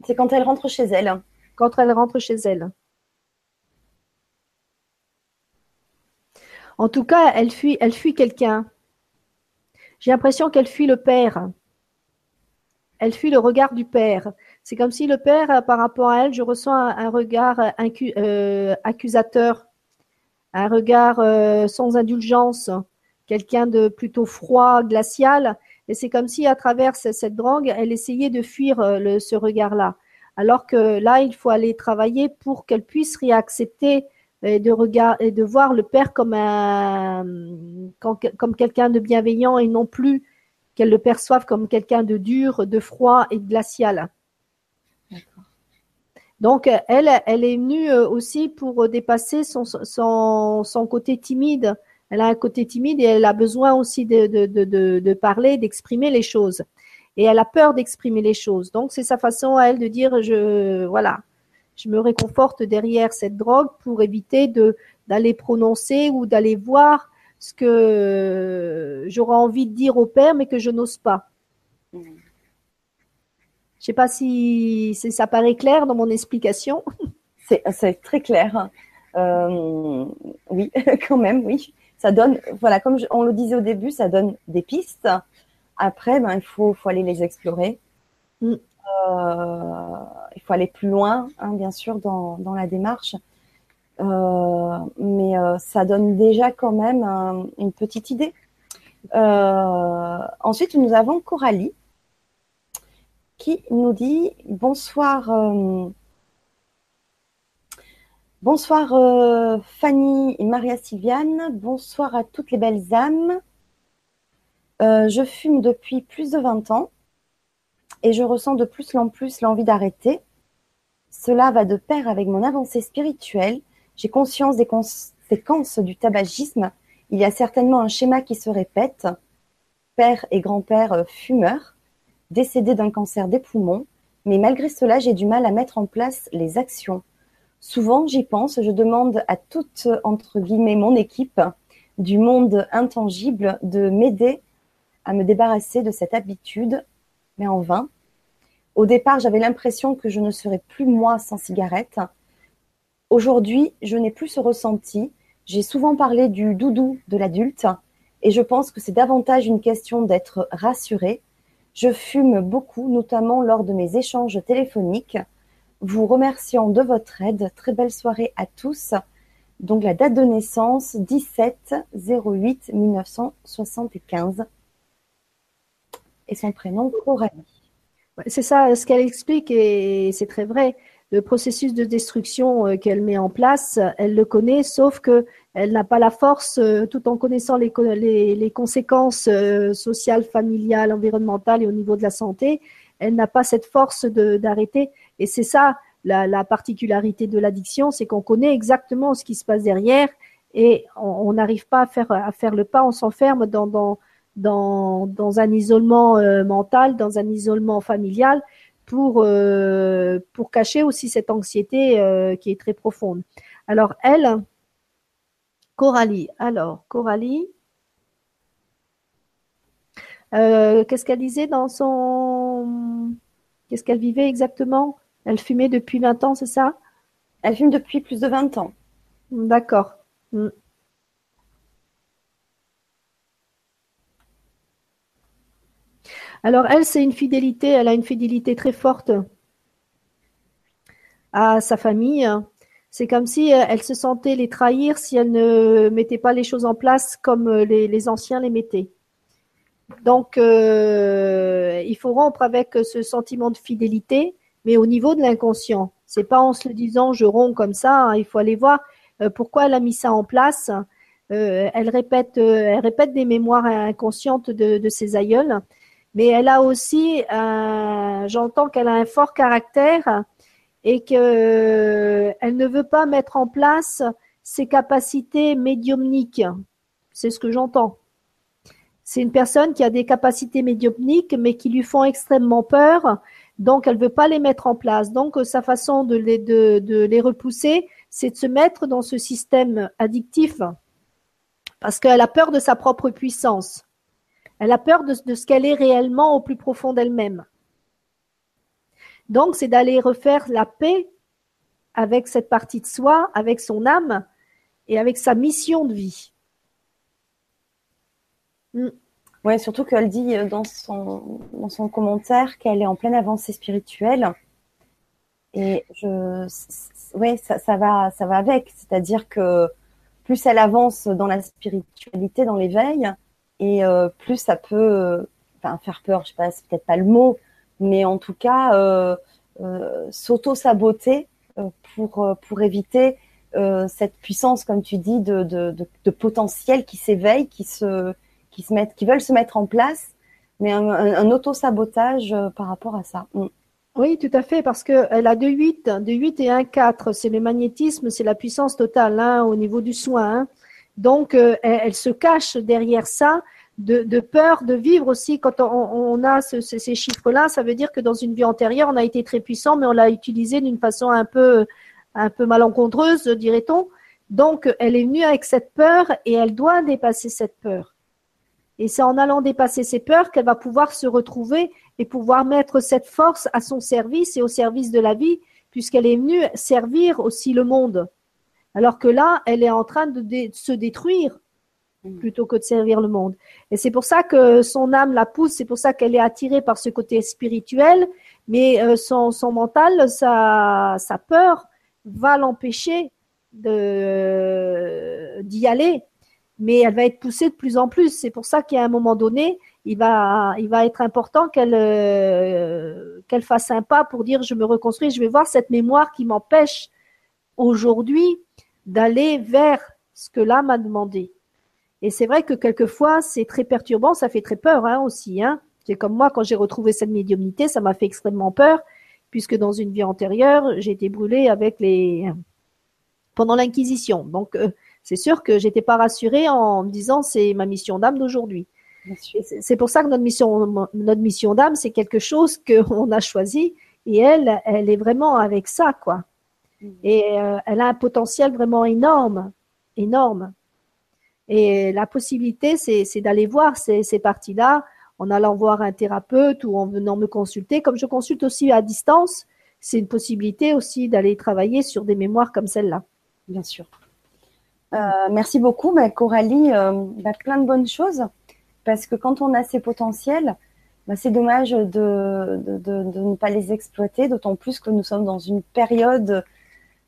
C'est quand elle rentre chez elle. Quand elle rentre chez elle. En tout cas, elle fuit, elle fuit quelqu'un. J'ai l'impression qu'elle fuit le père. Elle fuit le regard du père. C'est comme si le père, par rapport à elle, je ressens un, regard euh, accusateur, un regard euh, sans indulgence, quelqu'un de plutôt froid, glacial. Et c'est comme si, à travers cette, drogue, elle essayait de fuir euh, ce regard-là. Alors que là, il faut aller travailler pour qu'elle puisse réaccepter et de regard et de voir le père comme un comme quelqu'un de bienveillant et non plus qu'elle le perçoive comme quelqu'un de dur, de froid et de glacial. Donc elle, elle est venue euh, aussi pour dépasser son, son, son, côté timide. Elle a un côté timide et elle a besoin aussi de, de, de, de parler, d'exprimer les choses. Et elle a peur d'exprimer les choses. Donc c'est sa façon à elle de dire je voilà, je me réconforte derrière cette drogue pour éviter de d'aller prononcer ou d'aller voir ce que j'aurais envie de dire au père, mais que je n'ose pas. Je ne sais pas si, ça paraît clair dans mon explication. C'est très clair. Euh, oui, quand même, oui. Ça donne, voilà, comme on le disait au début, ça donne des pistes. Après, ben, il faut, faut aller les explorer. Mm. Euh, il faut aller plus loin, hein, bien sûr, dans, la démarche. Euh, mais euh, ça donne déjà quand même une petite idée. ensuite, nous avons Coralie qui nous dit bonsoir. Bonsoir Fanny et Maria Sylviane, bonsoir à toutes les belles âmes. je fume depuis plus de 20 ans et je ressens de plus en plus l'envie d'arrêter. Cela va de pair avec mon avancée spirituelle. J'ai conscience des conséquences du tabagisme. Il y a certainement un schéma qui se répète. Père et grand-père euh, fumeurs, décédés d'un cancer des poumons, mais malgré cela, j'ai du mal à mettre en place les actions. Souvent, j'y pense, je demande à toute, entre guillemets, mon équipe du monde intangible de m'aider à me débarrasser de cette habitude mais en vain. Au départ, j'avais l'impression que je ne serais plus moi sans cigarette. Aujourd'hui, je n'ai plus ce ressenti. J'ai souvent parlé du doudou de l'adulte et je pense que c'est davantage une question d'être rassuré. Je fume beaucoup, notamment lors de mes échanges téléphoniques. Vous remerciant de votre aide. Très belle soirée à tous. Donc la date de naissance 17 08 1975 et son prénom Coralie. C'est ça ce qu'elle explique et c'est très vrai. Le processus de destruction euh, qu'elle met en place, elle le connaît, sauf que elle n'a pas la force, euh, tout en connaissant les, conséquences euh, sociales, familiales, environnementales et au niveau de la santé, elle n'a pas cette force d'arrêter. Et c'est ça la, particularité de l'addiction, c'est qu'on connaît exactement ce qui se passe derrière et on n'arrive pas à faire, le pas, on s'enferme dans, dans, dans un isolement euh, mental, dans un isolement familial, pour, euh, pour cacher aussi cette anxiété euh, qui est très profonde. Alors, elle, Coralie, alors, Coralie, qu'est-ce qu'elle disait dans son... Qu'est-ce qu'elle vivait exactement? Elle fumait depuis 20 ans, c'est ça? Elle fume depuis plus de 20 ans. D'accord. Alors elle, c'est une fidélité, elle a une fidélité très forte à sa famille. C'est comme si euh, elle se sentait les trahir si elle ne mettait pas les choses en place comme euh, les, anciens les mettaient. Donc, euh, il faut rompre avec ce sentiment de fidélité, mais au niveau de l'inconscient. C'est pas en se disant je romps comme ça. Hein. il faut aller voir pourquoi elle a mis ça en place. elle répète, elle répète des mémoires inconscientes de, de ses aïeuls mais elle a aussi, j'entends qu'elle a un fort caractère et qu'elle euh, ne veut pas mettre en place ses capacités médiumniques. C'est ce que j'entends. C'est une personne qui a des capacités médiumniques, mais qui lui font extrêmement peur. Donc, elle veut pas les mettre en place. Donc, sa façon de les repousser, c'est de se mettre dans ce système addictif parce qu'elle a peur de sa propre puissance. Elle a peur de, ce qu'elle est réellement au plus profond d'elle-même. Donc, c'est d'aller refaire la paix avec cette partie de soi, avec son âme et avec sa mission de vie. Mm. Oui, surtout qu'elle dit euh, dans son, commentaire qu'elle est en pleine avancée spirituelle. Et je, ouais, ça, va, ça va avec. C'est-à-dire que plus elle avance dans la spiritualité, dans l'éveil, et euh, plus ça peut enfin, faire peur, je sais pas, c'est peut-être pas le mot, mais en tout cas, euh, euh, s'auto-saboter euh, pour, euh, pour éviter cette puissance, comme tu dis, de, de, de, potentiel qui s'éveille, qui se, qui se qui veulent se mettre en place, mais un, auto-sabotage par rapport à ça. Mm. Oui, tout à fait, parce qu'elle a 2,8, 8 et 1,4. C'est le magnétisme, c'est la puissance totale hein, au niveau du soin. Hein. Donc, euh, elle, se cache derrière ça de, peur de vivre aussi. Quand on, a ce, ces chiffres-là, ça veut dire que dans une vie antérieure, on a été très puissant, mais on l'a utilisé d'une façon un peu, un peu malencontreuse, dirait-on. Donc, elle est venue avec cette peur et elle doit dépasser cette peur. Et c'est en allant dépasser ses peurs qu'elle va pouvoir se retrouver et pouvoir mettre cette force à son service et au service de la vie, puisqu'elle est venue servir aussi le monde. Alors que là, elle est en train de, se détruire mm. plutôt que de servir le monde. Et c'est pour ça que son âme la pousse, c'est pour ça qu'elle est attirée par ce côté spirituel, mais euh, son, son mental, sa, sa peur va l'empêcher d'y aller mais elle va être poussée de plus en plus. C'est pour ça qu'à un moment donné, il va, il va être important qu'elle euh, qu'elle fasse un pas pour dire je me reconstruis, je vais voir cette mémoire qui m'empêche aujourd'hui d'aller vers ce que l'âme m'a demandé. Et c'est vrai que quelquefois, c'est très perturbant, ça fait très peur hein, aussi. Hein. C'est comme moi, quand j'ai retrouvé cette médiumnité, ça m'a fait extrêmement peur, puisque dans une vie antérieure, j'ai été brûlée avec les pendant l'Inquisition. Donc, euh, c'est sûr que j'étais pas rassurée en me disant c'est ma mission d'âme d'aujourd'hui. C'est pour ça que notre mission, notre mission d'âme, c'est quelque chose qu'on a choisi et elle, elle est vraiment avec ça, quoi. Et euh, elle a un potentiel vraiment énorme, énorme. Et la possibilité, c'est d'aller voir ces, parties-là en allant voir un thérapeute ou en venant me consulter. Comme je consulte aussi à distance, c'est une possibilité aussi d'aller travailler sur des mémoires comme celle-là. Bien sûr. Euh, merci beaucoup, Coralie. Euh, bah, plein de bonnes choses, parce que quand on a ces potentiels, bah, c'est dommage de, ne pas les exploiter, d'autant plus que nous sommes dans une période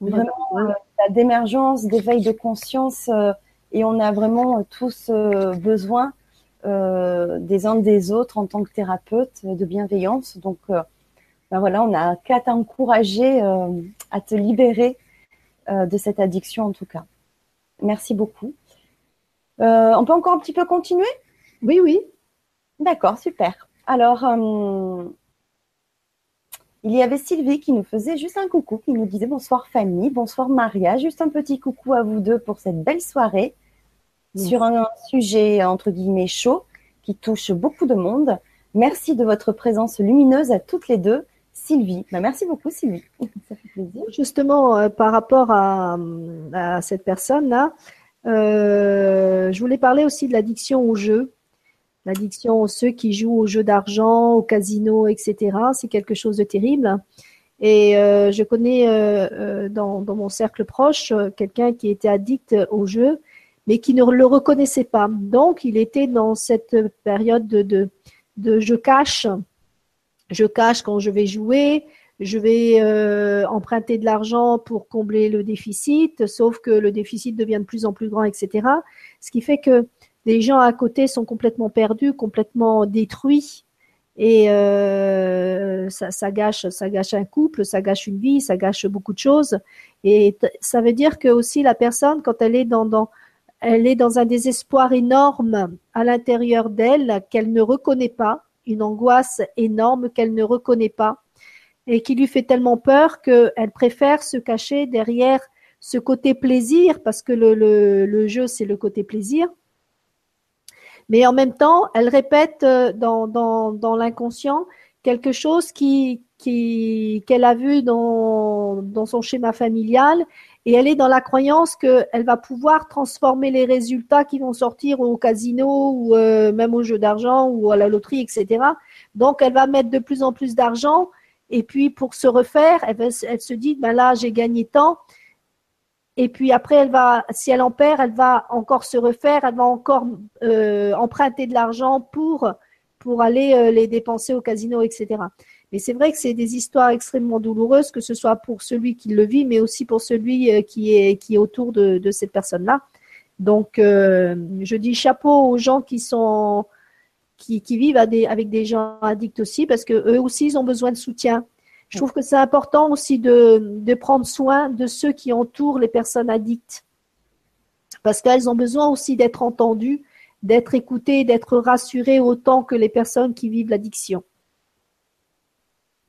vraiment euh, d'émergence, d'éveil de conscience, euh, et on a vraiment tous euh, besoin des uns des autres en tant que thérapeute, de bienveillance. Donc, bah, voilà, on a qu'à t'encourager à te libérer de cette addiction en tout cas. Merci beaucoup. Euh, on peut encore un petit peu continuer? Oui, oui. D'accord, super. Alors, euh, il y avait Sylvie qui nous faisait juste un coucou, qui nous disait bonsoir famille, bonsoir Maria, juste un petit coucou à vous deux pour cette belle soirée sur un sujet entre guillemets chaud qui touche beaucoup de monde. Merci de votre présence lumineuse à toutes les deux. Sylvie. Bah, merci beaucoup, Sylvie. Ça fait plaisir. Justement, euh, par rapport à, à cette personne-là, euh, je voulais parler aussi de l'addiction au jeu. L'addiction ceux qui jouent aux jeux d'argent, au casino, etc. C'est quelque chose de terrible. Et euh, je connais euh, euh dans, mon cercle proche quelqu'un qui était addict au jeu, mais qui ne le reconnaissait pas. Donc, il était dans cette période de, de, je cache je cache quand je vais jouer, je vais emprunter de l'argent pour combler le déficit, sauf que le déficit devient de plus en plus grand, etc. Ce qui fait que les gens à côté sont complètement perdus, complètement détruits, et euh, ça, gâche, un couple, ça gâche une vie, ça gâche beaucoup de choses. Et ça veut dire que aussi la personne, quand elle est dans, elle est dans un désespoir énorme à l'intérieur d'elle qu'elle ne reconnaît pas, une angoisse énorme qu'elle ne reconnaît pas et qui lui fait tellement peur qu'elle préfère se cacher derrière ce côté plaisir, parce que le jeu, c'est le côté plaisir. Mais en même temps, elle répète euh, dans, dans, dans l'inconscient quelque chose qui qu'elle a vu dans, dans son schéma familial. Et elle est dans la croyance qu'elle va pouvoir transformer les résultats qui vont sortir au casino ou euh, même au jeu d'argent ou à la loterie, etc. Donc elle va mettre de plus en plus d'argent. Et puis pour se refaire, elle, elle se dit ben là j'ai gagné tant et puis après, elle va, si elle en perd, elle va encore se refaire, elle va encore euh, emprunter de l'argent pour, pour aller euh, les dépenser au casino, etc. Mais c'est vrai que c'est des histoires extrêmement douloureuses, que ce soit pour celui qui le vit, mais aussi pour celui euh, qui est, qui est autour de, cette personne-là. Donc, je dis chapeau aux gens qui sont qui vivent avec des gens addicts aussi, parce que eux aussi, ils ont besoin de soutien. Je trouve que c'est important aussi de, de, prendre soin de ceux qui entourent les personnes addictes. Parce qu'elles ont besoin aussi d'être entendues, d'être écoutées, d'être rassurées autant que les personnes qui vivent l'addiction.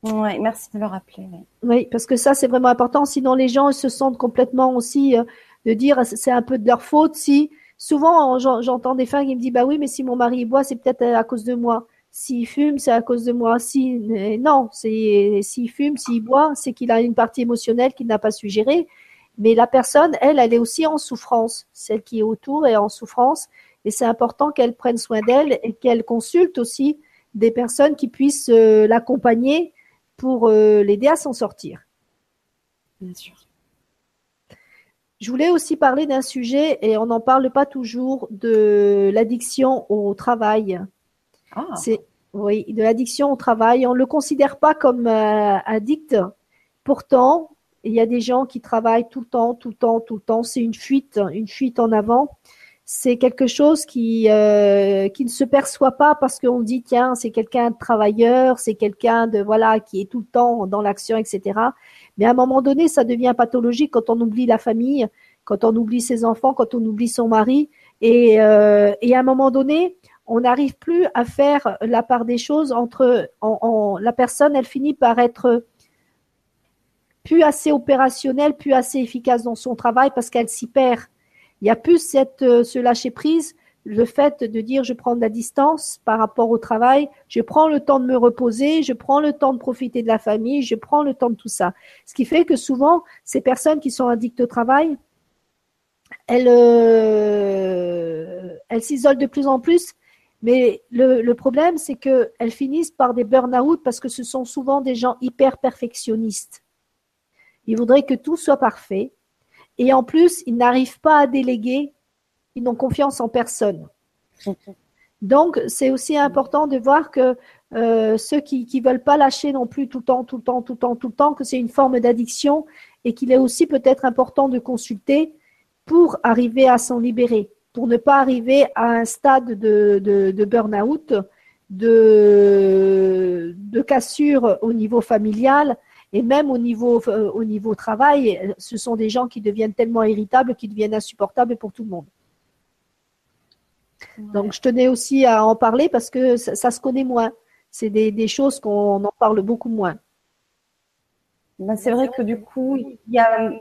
Oui, merci de le rappeler. Oui. parce que ça, c'est vraiment important. Sinon, les gens se sentent complètement aussi euh, de dire c'est un peu de leur faute. Si souvent, j'entends des femmes qui me disent bah oui, mais si mon mari boit, c'est peut-être à cause de moi. S'il fume, c'est à cause de moi. Si, non, c'est s'il fume, s'il boit, c'est qu'il a une partie émotionnelle qu'il n'a pas su gérer. Mais la personne, elle, elle est aussi en souffrance. Celle qui est autour est en souffrance. Et c'est important qu'elle prenne soin d'elle et qu'elle consulte aussi des personnes qui puissent euh, l'accompagner pour euh, l'aider à s'en sortir. Bien sûr. Je voulais aussi parler d'un sujet, et on n'en parle pas toujours, de l'addiction au travail. Ah. C'est oui, de l'addiction au travail. On ne le considère pas comme euh, addict. Pourtant, il y a des gens qui travaillent tout le temps, tout le temps, tout le temps. C'est une fuite, une fuite en avant. C'est quelque chose qui euh, qui ne se perçoit pas parce qu'on dit tiens c'est quelqu'un de travailleur, c'est quelqu'un de voilà qui est tout le temps dans l'action, etc. Mais à un moment donné, ça devient pathologique quand on oublie la famille, quand on oublie ses enfants, quand on oublie son mari. Et, euh, et à un moment donné, on n'arrive plus à faire la part des choses entre la personne, elle finit par être plus assez opérationnelle, plus assez efficace dans son travail parce qu'elle s'y perd. Il n'y a plus euh, ce lâcher prise, le fait de dire je prends de la distance par rapport au travail, je prends le temps de me reposer, je prends le temps de profiter de la famille, je prends le temps de tout ça. Ce qui fait que souvent, ces personnes qui sont addictes au travail, elles, euh, elles s'isolent de plus en plus mais le, problème, c'est qu'elles finissent par des burn-out parce que ce sont souvent des gens hyper perfectionnistes. Ils voudraient que tout soit parfait. Et en plus, ils n'arrivent pas à déléguer. Ils n'ont confiance en personne. Donc, c'est aussi important de voir que euh, ceux qui ne veulent pas lâcher non plus tout le temps, tout le temps, tout le temps, tout le temps, que c'est une forme d'addiction et qu'il est aussi peut-être important de consulter pour arriver à s'en libérer pour ne pas arriver à un stade de, de, burn-out, de, de cassure au niveau familial et même au niveau, euh, au niveau travail. Ce sont des gens qui deviennent tellement irritables qu'ils deviennent insupportables pour tout le monde. Donc, je tenais aussi à en parler parce que ça, se connaît moins. C'est des, choses qu'on en parle beaucoup moins. Ben, c'est vrai que du coup, il n'y a,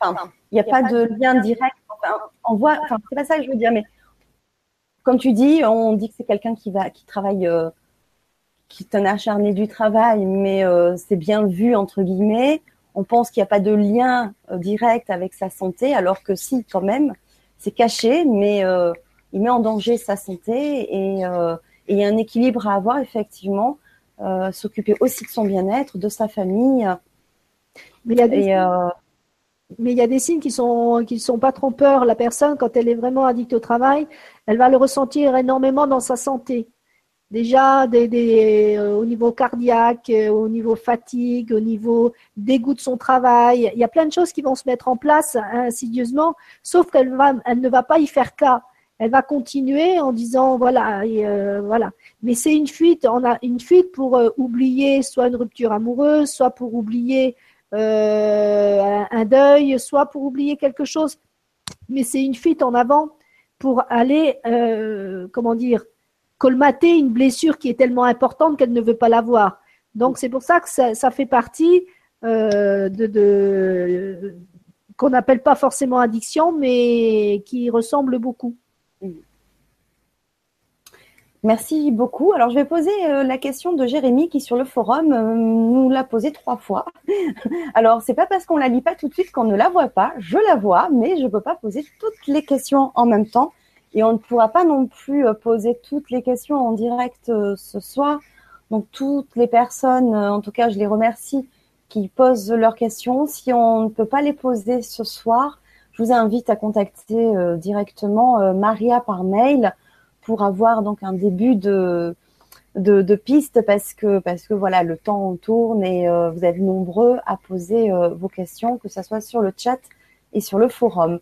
enfin, il a pas de lien direct on voit, enfin, c'est pas ça que je veux dire, mais comme tu dis, on dit que c'est quelqu'un qui va, qui travaille, euh, qui est un acharné du travail, mais euh, c'est bien vu entre guillemets. On pense qu'il n'y a pas de lien euh, direct avec sa santé, alors que si, quand même, c'est caché, mais il met en danger sa santé et, il y a un équilibre à avoir effectivement. s'occuper aussi de son bien-être, de sa famille. Mais il y a des mais il y a des signes qui sont qui sont pas trompeurs. La personne, quand elle est vraiment addicte au travail, elle va le ressentir énormément dans sa santé. Déjà, euh, au niveau cardiaque, euh, au niveau fatigue, au niveau dégoût de son travail. Il y a plein de choses qui vont se mettre en place insidieusement, sauf qu'elle va, elle ne va pas y faire cas. Elle va continuer en disant voilà, euh, voilà. Mais c'est une fuite. On a une fuite pour oublier soit une rupture amoureuse, soit pour oublier euh, un deuil, soit pour oublier quelque chose, mais c'est une fuite en avant pour aller, euh, comment dire, colmater une blessure qui est tellement importante qu'elle ne veut pas l'avoir. Donc c'est pour ça que ça, fait partie euh, de, de qu'on n'appelle pas forcément addiction, mais qui ressemble beaucoup. Merci beaucoup. Alors, je vais poser euh, la question de Jérémy qui, sur le forum, euh, nous l'a posée trois fois. Alors, c'est pas parce qu'on la lit pas tout de suite qu'on ne la voit pas. Je la vois, mais je peux pas poser toutes les questions en même temps. Et on ne pourra pas non plus euh, poser toutes les questions en direct ce soir. Donc, toutes les personnes, en tout cas, je les remercie, qui posent leurs questions. Si on ne peut pas les poser ce soir, je vous invite à contacter directement Maria par mail pour avoir donc un début de, piste parce que, parce que voilà, le temps tourne et euh, vous êtes nombreux à poser euh, vos questions, que ce soit sur le chat et sur le forum.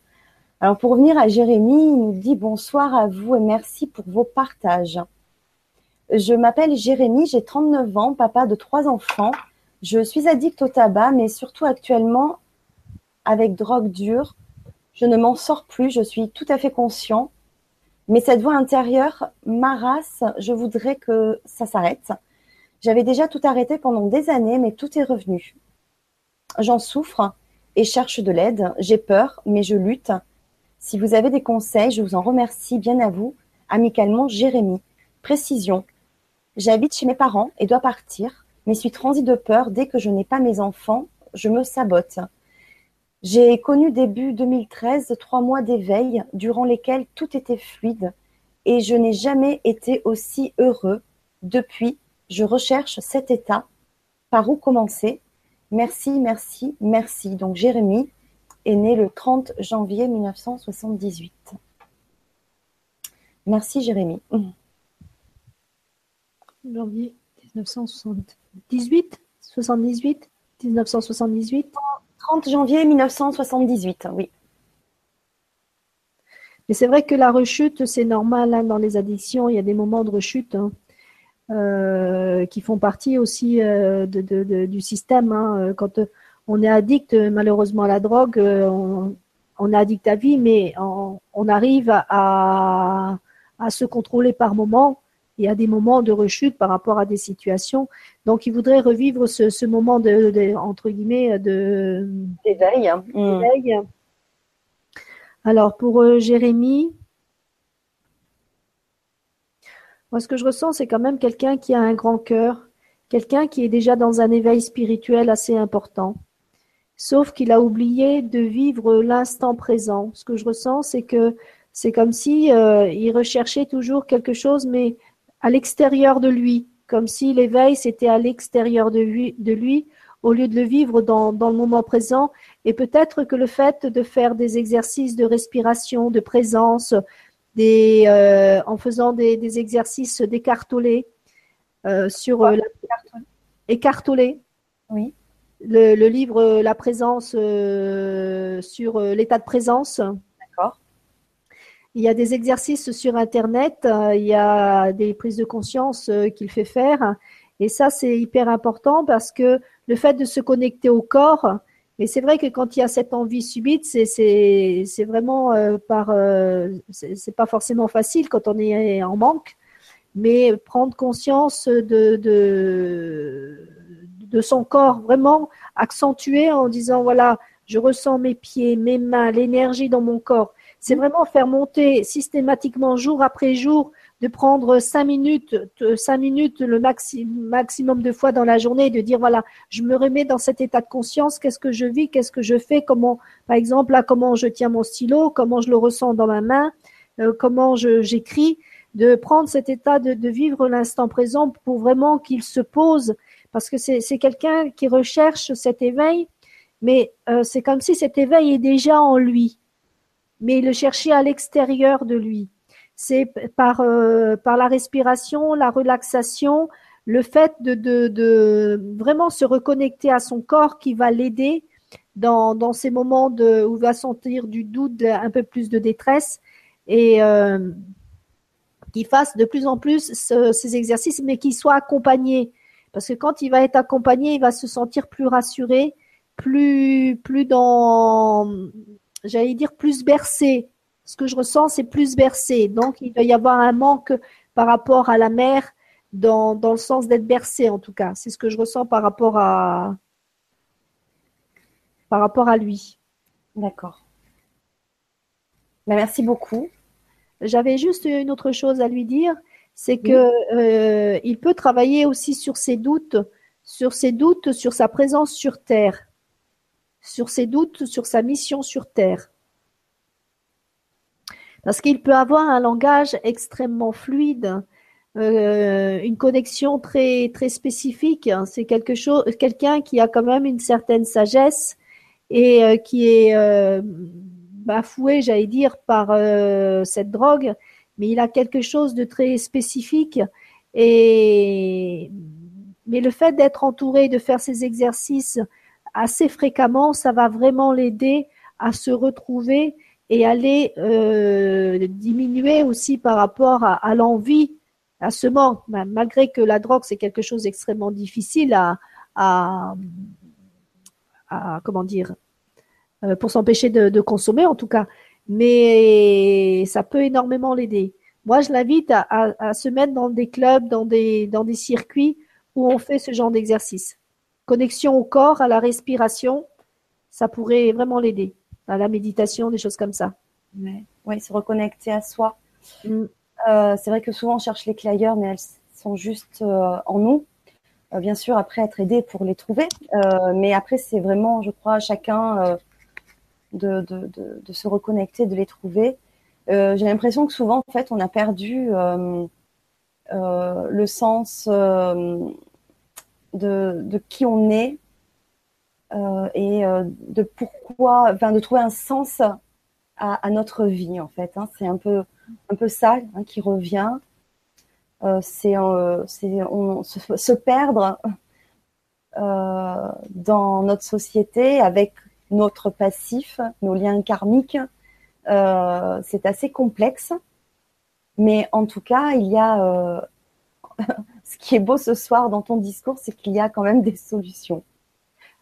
Alors pour revenir à Jérémy, il nous dit bonsoir à vous et merci pour vos partages. Je m'appelle Jérémy, j'ai 39 ans, papa de trois enfants. Je suis addict au tabac, mais surtout actuellement avec drogue dure. Je ne m'en sors plus, je suis tout à fait conscient. Mais cette voix intérieure m'arrasse, je voudrais que ça s'arrête. J'avais déjà tout arrêté pendant des années, mais tout est revenu. J'en souffre et cherche de l'aide. J'ai peur, mais je lutte. Si vous avez des conseils, je vous en remercie bien à vous. Amicalement, Jérémy. Précision. J'habite chez mes parents et dois partir, mais suis transi de peur dès que je n'ai pas mes enfants. Je me sabote. J'ai connu début 2013 trois mois d'éveil durant lesquels tout était fluide et je n'ai jamais été aussi heureux. Depuis, je recherche cet état. Par où commencer? Merci, merci, merci. Donc Jérémy est né le 30 janvier 1978. Merci Jérémy. Janvier 1978 78 1978 30 janvier 1978, oui. Mais c'est vrai que la rechute, c'est normal hein, dans les addictions. Il y a des moments de rechute hein, euh, qui font partie aussi euh, du système. Hein. Quand on est addict malheureusement à la drogue, on, est addict à vie, mais on, arrive à, à, se contrôler par moments il y a des moments de rechute par rapport à des situations. Donc, il voudrait revivre ce, moment de, entre guillemets, de d'éveil. Mm. Alors, pour euh, Jérémy, moi, ce que je ressens, c'est quand même quelqu'un qui a un grand cœur, quelqu'un qui est déjà dans un éveil spirituel assez important. Sauf qu'il a oublié de vivre l'instant présent. Ce que je ressens, c'est que c'est comme si euh, il recherchait toujours quelque chose, mais à l'extérieur de lui, comme si l'éveil c'était à l'extérieur de lui, de lui, au lieu de le vivre dans, dans le moment présent. Et peut-être que le fait de faire des exercices de respiration, de présence, des, euh, en faisant des, des exercices d'écartolé euh, sur euh, écartolé. Oui. Le, le, livre La présence sur l'état de présence. Il y a des exercices sur Internet, euh, il y a des prises de conscience euh, qu'il fait faire. Et ça, c'est hyper important parce que le fait de se connecter au corps, et c'est vrai que quand il y a cette envie subite, c'est vraiment euh, par c'est pas forcément facile quand on est en manque, mais prendre conscience de son corps vraiment accentué en disant voilà, je ressens mes pieds, mes mains, l'énergie dans mon corps. C'est vraiment faire monter systématiquement jour après jour, de prendre cinq minutes, cinq minutes le maximum de fois dans la journée de dire voilà, je me remets dans cet état de conscience, qu'est-ce que je vis, qu'est-ce que je fais, comment, par exemple, là, comment je tiens mon stylo, comment je le ressens dans ma main, euh, comment j'écris, de prendre cet état de, de vivre l'instant présent pour vraiment qu'il se pose, parce que c'est quelqu'un qui recherche cet éveil, mais euh, c'est comme si cet éveil est déjà en lui mais le chercher à l'extérieur de lui. C'est par, euh, par la respiration, la relaxation, le fait de, de, de, vraiment se reconnecter à son corps qui va l'aider dans, dans ces moments de, où il va sentir du doute, un peu plus de détresse et euh, qu'il fasse de plus en plus ces exercices, mais qu'il soit accompagné. Parce que quand il va être accompagné, il va se sentir plus rassuré, plus, plus dans, j'allais dire plus bercé. Ce que je ressens, c'est plus bercé. Donc, il doit y avoir un manque par rapport à la mère dans, dans le sens d'être bercé, en tout cas. C'est ce que je ressens par rapport à, par rapport à lui. D'accord. Ben, merci beaucoup. J'avais juste une autre chose à lui dire, c'est que il peut travailler aussi sur ses doutes, sur ses doutes sur sa présence sur Terre, sur ses doutes sur sa mission sur Terre. Parce qu'il peut avoir un langage extrêmement fluide, euh, une connexion très très spécifique. C'est quelque chose, quelqu'un qui a quand même une certaine sagesse et euh, qui est euh, bafoué, j'allais dire, par cette drogue, mais il a quelque chose de très spécifique. Et mais le fait d'être entouré, de faire ces exercices assez fréquemment, ça va vraiment l'aider à se retrouver et aller euh, diminuer aussi par rapport à, l'envie, à ce manque, malgré que la drogue c'est quelque chose d'extrêmement difficile à, comment dire, euh, pour s'empêcher de, consommer en tout cas, mais ça peut énormément l'aider. Moi, je l'invite à, à, se mettre dans des clubs, dans des, dans des circuits où on fait ce genre d'exercice. Connexion au corps, à la respiration, ça pourrait vraiment l'aider à la méditation, des choses comme ça. Oui, se reconnecter à soi. Mm. Euh, c'est vrai que souvent on cherche les clés ailleurs, mais elles sont juste euh, en nous. Euh, bien sûr, après être aidé pour les trouver, mais après c'est vraiment, je crois, à chacun de, de, de, se reconnecter, de les trouver. J'ai l'impression que souvent, en fait, on a perdu le sens de, qui on est euh, et euh, de pourquoi, enfin, de trouver un sens à, notre vie en fait. Hein. C'est un peu, ça hein, qui revient. Euh, c'est, se, perdre dans notre société avec notre passif, nos liens karmiques. c'est assez complexe, mais en tout cas, il y a ce qui est beau ce soir dans ton discours, c'est qu'il y a quand même des solutions.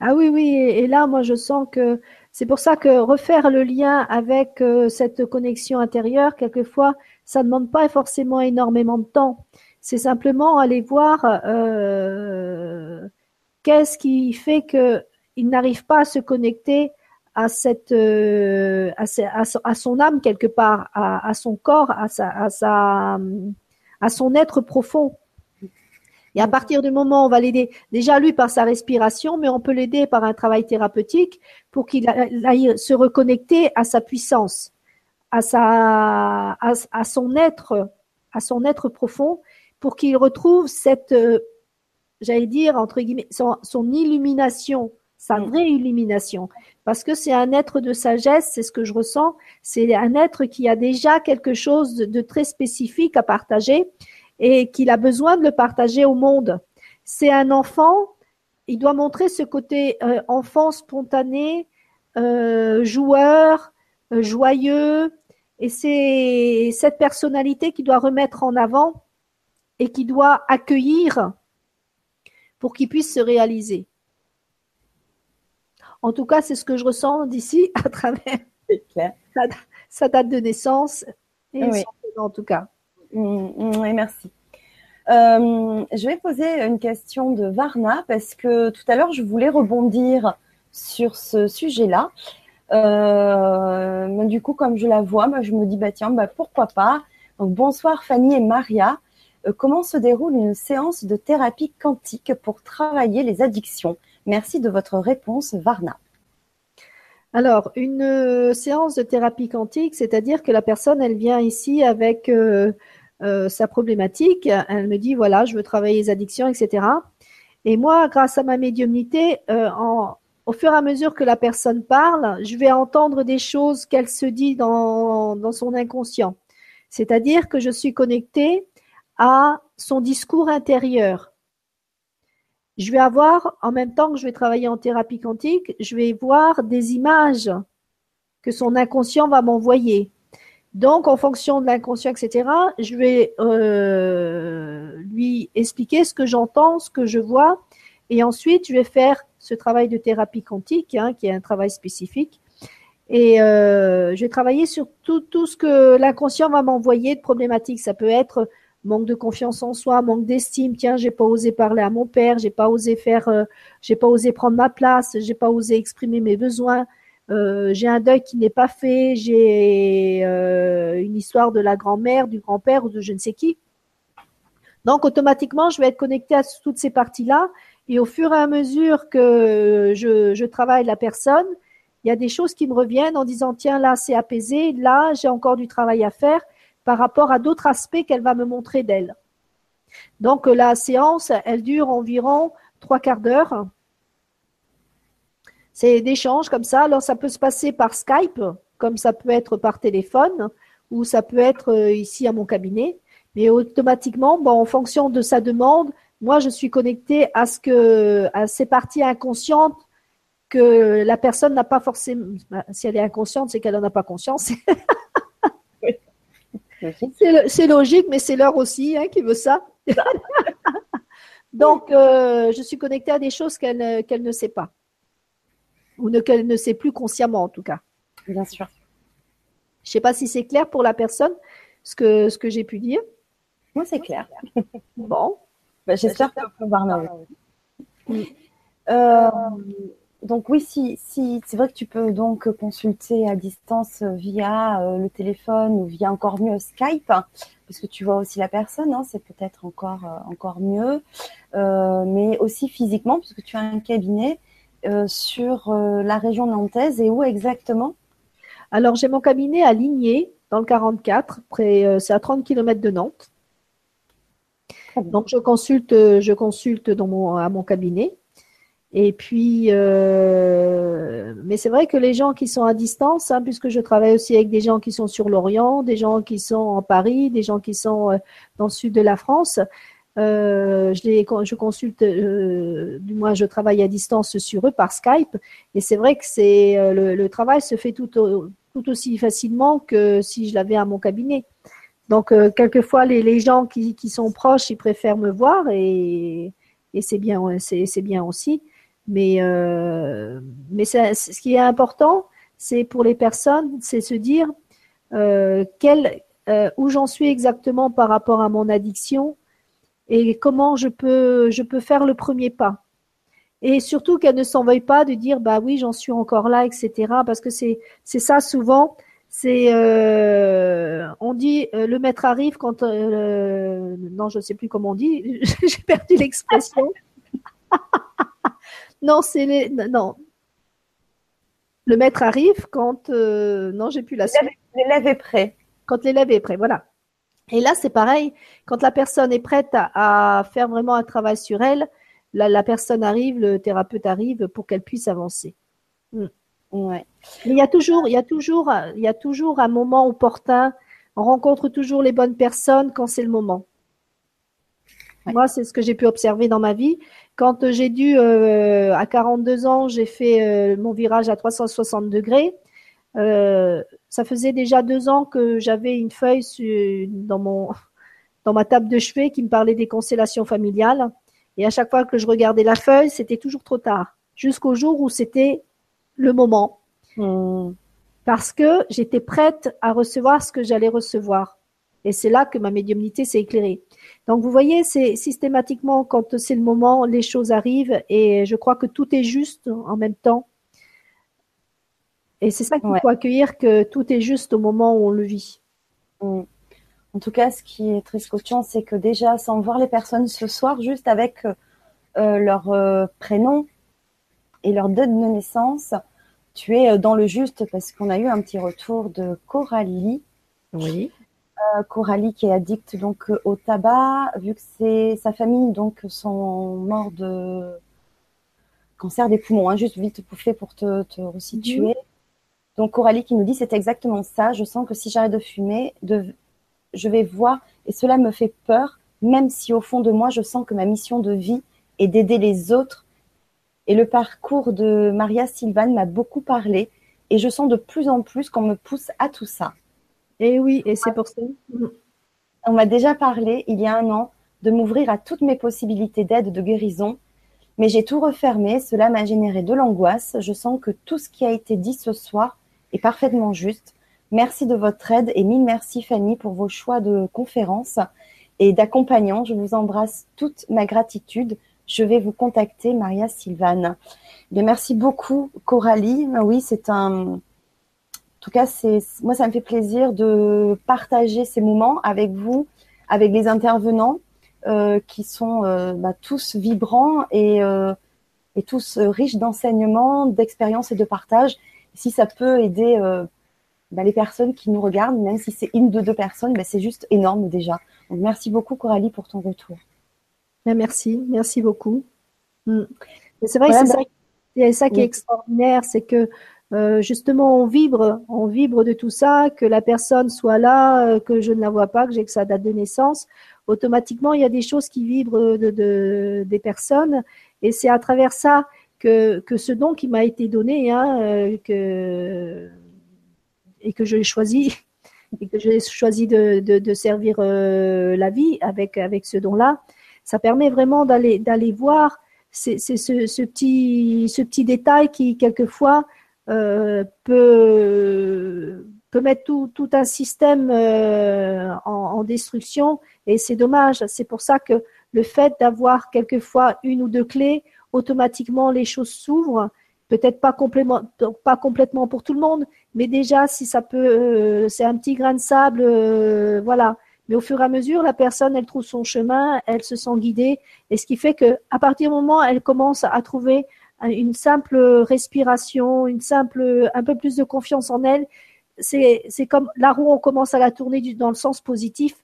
Ah oui, oui, et, là, moi, je sens que c'est pour ça que refaire le lien avec euh, cette connexion intérieure, quelquefois, ça ne demande pas forcément énormément de temps. C'est simplement aller voir euh, qu'est-ce qui fait qu'il n'arrive pas à se connecter à cette euh, à, son âme quelque part, à, son corps, à son être profond. Et à partir du moment où on va l'aider, déjà lui par sa respiration, mais on peut l'aider par un travail thérapeutique pour qu'il aille se reconnecter à sa puissance, à sa, à, son être, à son être profond, pour qu'il retrouve cette, euh, j'allais dire entre guillemets, son, illumination, sa mm. vraie illumination, parce que c'est un être de sagesse, c'est ce que je ressens, c'est un être qui a déjà quelque chose de très spécifique à partager et qu'il a besoin de le partager au monde. C'est un enfant, il doit montrer ce côté euh, enfant spontané, euh, joueur, euh, joyeux, et c'est cette personnalité qui doit remettre en avant et qui doit accueillir pour qu'il puisse se réaliser. En tout cas, c'est ce que je ressens d'ici à travers sa, date de naissance et en tout cas. Mm, mm, merci. Euh, je vais poser une question de Varna parce que tout à l'heure, je voulais rebondir sur ce sujet-là. Euh, du coup, comme je la vois, moi, je me dis, bah, tiens, bah, pourquoi pas? Bonsoir Fanny et Maria. Euh, comment se déroule une séance de thérapie quantique pour travailler les addictions? Merci de votre réponse, Varna. Alors, une séance de thérapie quantique, c'est-à-dire que la personne, elle vient ici avec euh, euh, sa problématique. Elle me dit, voilà, je veux travailler les addictions, etc. Et moi, grâce à ma médiumnité, au fur et à mesure que la personne parle, je vais entendre des choses qu'elle se dit dans, dans son inconscient. C'est-à-dire que je suis connectée à son discours intérieur je vais avoir, en même temps que je vais travailler en thérapie quantique, je vais voir des images que son inconscient va m'envoyer. Donc, en fonction de l'inconscient, etc., je vais euh, lui expliquer ce que j'entends, ce que je vois, et ensuite, je vais faire ce travail de thérapie quantique, hein, qui est un travail spécifique, et euh, je vais travailler sur tout, ce que l'inconscient va m'envoyer de problématiques. Ça peut être manque de confiance en soi, manque d'estime. Tiens, j'ai pas osé parler à mon père, j'ai pas osé faire, euh, j'ai pas osé prendre ma place, j'ai pas osé exprimer mes besoins. Euh, j'ai un deuil qui n'est pas fait, j'ai euh, une histoire de la grand-mère, du grand-père ou de je ne sais qui. Donc, automatiquement, je vais être connectée à toutes ces parties-là. Et au fur et à mesure que je, je travaille la personne, il y a des choses qui me reviennent en disant, tiens, là, c'est apaisé, là, j'ai encore du travail à faire par rapport à d'autres aspects qu'elle va me montrer d'elle. Donc, la séance, elle dure environ trois quarts d'heure. C'est d'échanges comme ça. Alors, ça peut se passer par Skype, comme ça peut être par téléphone, ou ça peut être euh, ici à mon cabinet. Mais automatiquement, bon, en fonction de sa demande, moi, je suis connectée à ce que, à ces parties inconscientes que la personne n'a pas forcément. Bah, si elle est inconsciente, c'est qu'elle n'en a pas conscience. c'est logique, mais c'est l'heure aussi hein, qui veut ça. Donc, euh, je suis connectée à des choses qu'elle ne sait pas. Ou qu'elle ne sait plus consciemment, en tout cas. Bien sûr. Je ne sais pas si c'est clair pour la personne, ce que, ce que j'ai pu dire. Moi, c'est clair. Bon. Bah, j'espère qu'on peut voir euh, donc oui, si, si c'est vrai que tu peux donc consulter à distance via euh, le téléphone ou via encore mieux Skype, parce que tu vois aussi la personne, hein, c'est peut-être encore euh, encore mieux, mais aussi physiquement, puisque tu as un cabinet sur la région nantaise et où exactement? Alors j'ai mon cabinet à Ligné, dans le 44, près, c'est à 30 km de Nantes. Donc je consulte, je consulte dans mon, à mon cabinet. Et puis, euh, mais c'est vrai que les gens qui sont à distance, hein, puisque je travaille aussi avec des gens qui sont sur l'Orient, des gens qui sont en Paris, des gens qui sont euh, dans le sud de la France, euh, je, les, je consulte, du moins je travaille à distance sur eux par Skype. Et c'est vrai que c'est le, travail se fait tout, tout aussi facilement que si je l'avais à mon cabinet. Donc, quelquefois, les, les gens qui, qui, sont proches, ils préfèrent me voir et, et c'est bien, c'est bien aussi. Mais, euh, mais ce qui est important, c'est pour les personnes, c'est se dire euh, quel, euh, où j'en suis exactement par rapport à mon addiction et comment je peux, je peux faire le premier pas. Et surtout qu'elle ne s'en veuille pas de dire bah oui j'en suis encore là etc parce que c'est c'est ça souvent c'est euh, on dit euh, le maître arrive quand euh, non je ne sais plus comment on dit j'ai perdu l'expression non, c'est les. Non. Le maître arrive quand. Euh, non, j'ai plus la suite. L'élève est prêt. Quand l'élève est prêt, voilà. Et là, c'est pareil. Quand la personne est prête à, faire vraiment un travail sur elle, la, personne arrive, le thérapeute arrive pour qu'elle puisse avancer. Hmm. Ouais. Mais il y a toujours, il y a toujours, il y a toujours un moment opportun. On rencontre toujours les bonnes personnes quand c'est le moment. Moi, c'est ce que j'ai pu observer dans ma vie. Quand j'ai dû, euh, à 42 ans, j'ai fait euh, mon virage à 360 degrés. Euh, ça faisait déjà deux ans que j'avais une feuille dans, mon, dans ma table de chevet qui me parlait des constellations familiales. Et à chaque fois que je regardais la feuille, c'était toujours trop tard. Jusqu'au jour où c'était le moment. Hmm. Parce que j'étais prête à recevoir ce que j'allais recevoir. Et c'est là que ma médiumnité s'est éclairée. Donc vous voyez, c'est systématiquement quand c'est le moment, les choses arrivent et je crois que tout est juste en même temps. Et c'est ça qu'il faut accueillir, que tout est juste au moment où on le vit. Mm. En tout cas, ce qui est très scotchant, c'est que déjà, sans voir les personnes ce soir, juste avec euh, leur euh, prénom et leur date de naissance, tu es euh, dans le juste parce qu'on a eu un petit retour de Coralie. Oui. Euh, Coralie qui est addicte donc euh, au tabac, vu que c'est sa famille donc sont morts de cancer des poumons, hein, juste vite fait pour te, te resituer. Mhm. Donc Coralie qui nous dit c'est exactement ça. Je sens que si j'arrête de fumer, de, je vais voir et cela me fait peur, même si au fond de moi je sens que ma mission de vie est d'aider les autres. Et le parcours de Maria Sylvan m'a beaucoup parlé et je sens de plus en plus qu'on me pousse à tout ça. Et oui, et c'est pour ça. On m'a déjà parlé il y a un an de m'ouvrir à toutes mes possibilités d'aide, de guérison, mais j'ai tout refermé. Cela m'a généré de l'angoisse. Je sens que tout ce qui a été dit ce soir est parfaitement juste. Merci de votre aide et mille merci Fanny pour vos choix de conférences et d'accompagnants. Je vous embrasse toute ma gratitude. Je vais vous contacter, Maria Sylvane. merci beaucoup, Coralie. Oui, c'est un, tout cas, c'est moi, ça me fait plaisir de partager ces moments avec vous, avec les intervenants, qui sont bah, tous vibrants et, et tous riches d'enseignements, d'expériences et de partage. Si ça peut aider bah, les personnes qui nous regardent, même si c'est une de deux personnes, bah, c'est juste énorme déjà. Donc merci beaucoup Coralie pour ton retour. Merci, merci beaucoup. Mm. C'est vrai, c'est ça, qui est extraordinaire, c'est que euh, justement on vibre, on vibre de tout ça, que la personne soit là, euh, que je ne la vois pas, que j'ai que sa date de naissance. Automatiquement, il y a des choses qui vibrent de, des personnes, et c'est à travers ça que, ce don qui m'a été donné, hein, euh, que et que choisi et que j'ai choisi de, servir la vie avec avec ce don-là, ça permet vraiment d'aller d'aller voir c'est ce, petit, ce petit détail qui, quelquefois, euh, peut, peut mettre tout, tout un système euh, en, destruction et c'est dommage. C'est pour ça que le fait d'avoir quelquefois une ou deux clés, automatiquement les choses s'ouvrent. Peut-être pas pas complètement pour tout le monde, mais déjà si ça peut, euh, c'est un petit grain de sable, voilà. Mais au fur et à mesure, la personne, elle trouve son chemin, elle se sent guidée, et ce qui fait que, à partir du moment elle commence à trouver une simple respiration, une simple, un peu plus de confiance en elle, c'est, c'est comme la roue, on commence à la tourner dans le sens positif,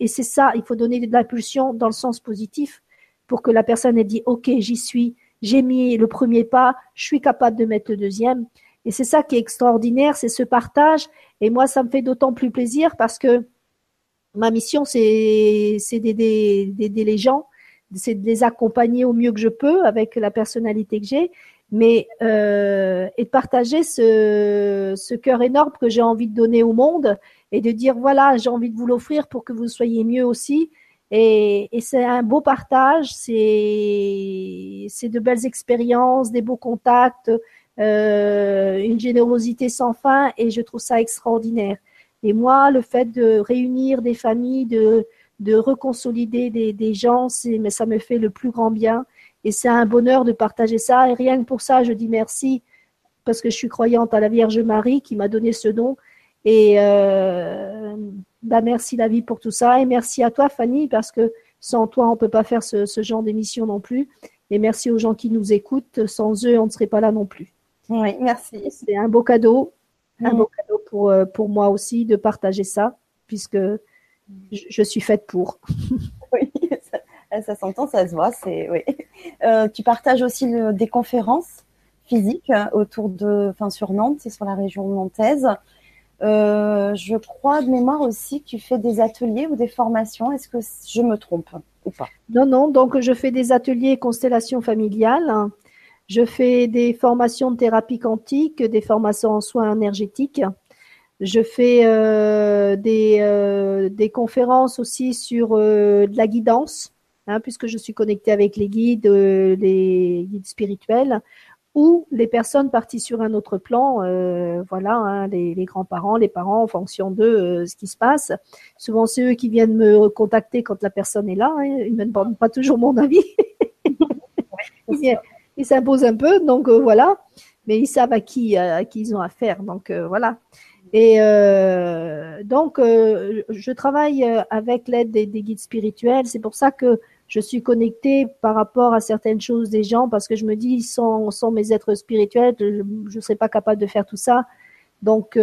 et c'est ça, il faut donner de l'impulsion dans le sens positif pour que la personne ait dit, OK, j'y suis, j'ai mis le premier pas, je suis capable de mettre le deuxième. Et c'est ça qui est extraordinaire, c'est ce partage. Et moi, ça me fait d'autant plus plaisir parce que ma mission, c'est d'aider les gens, c'est de les accompagner au mieux que je peux avec la personnalité que j'ai, mais euh, et de partager ce, ce cœur énorme que j'ai envie de donner au monde et de dire voilà, j'ai envie de vous l'offrir pour que vous soyez mieux aussi. Et, et c'est un beau partage, c'est de belles expériences, des beaux contacts, euh, une générosité sans fin, et je trouve ça extraordinaire. Et moi, le fait de réunir des familles, de, de reconsolider des, des gens, mais ça me fait le plus grand bien. Et c'est un bonheur de partager ça. Et rien que pour ça, je dis merci parce que je suis croyante à la Vierge Marie qui m'a donné ce don. Et euh, bah merci la vie pour tout ça. Et merci à toi, Fanny, parce que sans toi, on peut pas faire ce, ce genre d'émission non plus. Et merci aux gens qui nous écoutent. Sans eux, on ne serait pas là non plus. Oui, merci. C'est un beau cadeau un beau cadeau pour, euh, pour moi aussi de partager ça, puisque je, suis faite pour. oui, ça, s'entend, ça se voit. C'est, oui. Euh, tu partages aussi des conférences physiques euh, autour de, enfin, sur Nantes et sur la région nantaise. Je crois de mémoire aussi que tu fais des ateliers ou des formations. Est-ce que je me trompe ou pas? Non, non. Donc, je fais des ateliers constellation familiale je fais des formations de thérapie quantique, des formations en soins énergétiques. Je fais euh, des, euh, des, conférences aussi sur euh, de la guidance, hein, puisque je suis connectée avec les guides, les guides spirituels, ou les personnes parties sur un autre plan, voilà, hein, les, les grands-parents, les parents, en fonction de ce qui se passe. Souvent, c'est eux qui viennent me contacter quand la personne est là. Hein, ils ne me demandent pas toujours mon avis. ils s'imposent un peu, donc euh, voilà. Mais ils savent à qui, à qui ils ont affaire, donc euh, voilà. Et euh, donc, je travaille avec l'aide des, guides spirituels. C'est pour ça que je suis connectée par rapport à certaines choses des gens, parce que je me dis, sans, sans mes êtres spirituels, je ne serais pas capable de faire tout ça. Donc, il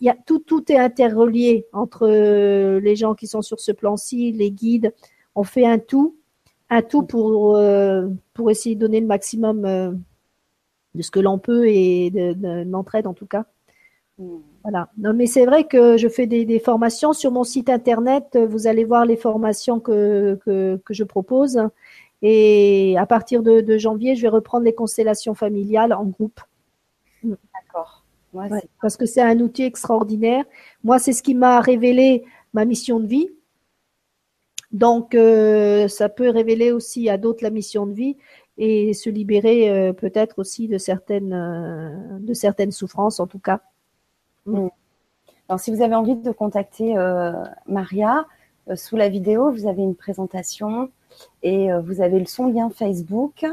y a, tout, tout est interrelié entre les gens qui sont sur ce plan-ci, les guides. On fait un tout un tout pour, euh, pour essayer de donner le maximum euh, de ce que l'on peut et de, l'entraide en tout cas. Hmm. Voilà. Non, mais c'est vrai que je fais des, formations sur mon site internet. Vous allez voir les formations que, que, je propose. Et à partir de, janvier, je vais reprendre les constellations familiales en groupe. Hmm. D'accord. parce que c'est un outil extraordinaire. Moi, c'est ce qui m'a révélé ma mission de vie. Donc, euh, ça peut révéler aussi à d'autres la mission de vie et se libérer euh, peut-être aussi de certaines, euh, de certaines souffrances, en tout cas. Mm. Alors, si vous avez envie de contacter Maria, sous la vidéo, vous avez une présentation et vous avez le son lien Facebook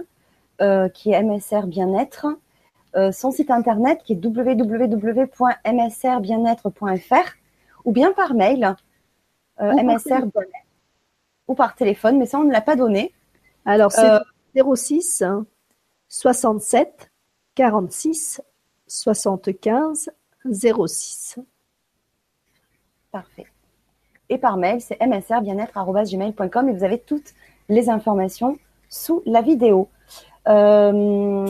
qui est MSR Bien-être. son site internet qui est www.msrbienêtre.fr ou bien par mail msr ou par téléphone, mais ça, on ne l'a pas donné. Alors, c'est 06 67 46 75 06. Parfait. Et par mail, c'est msrbienêtre.gmail.com et vous avez toutes les informations sous la vidéo. Euh,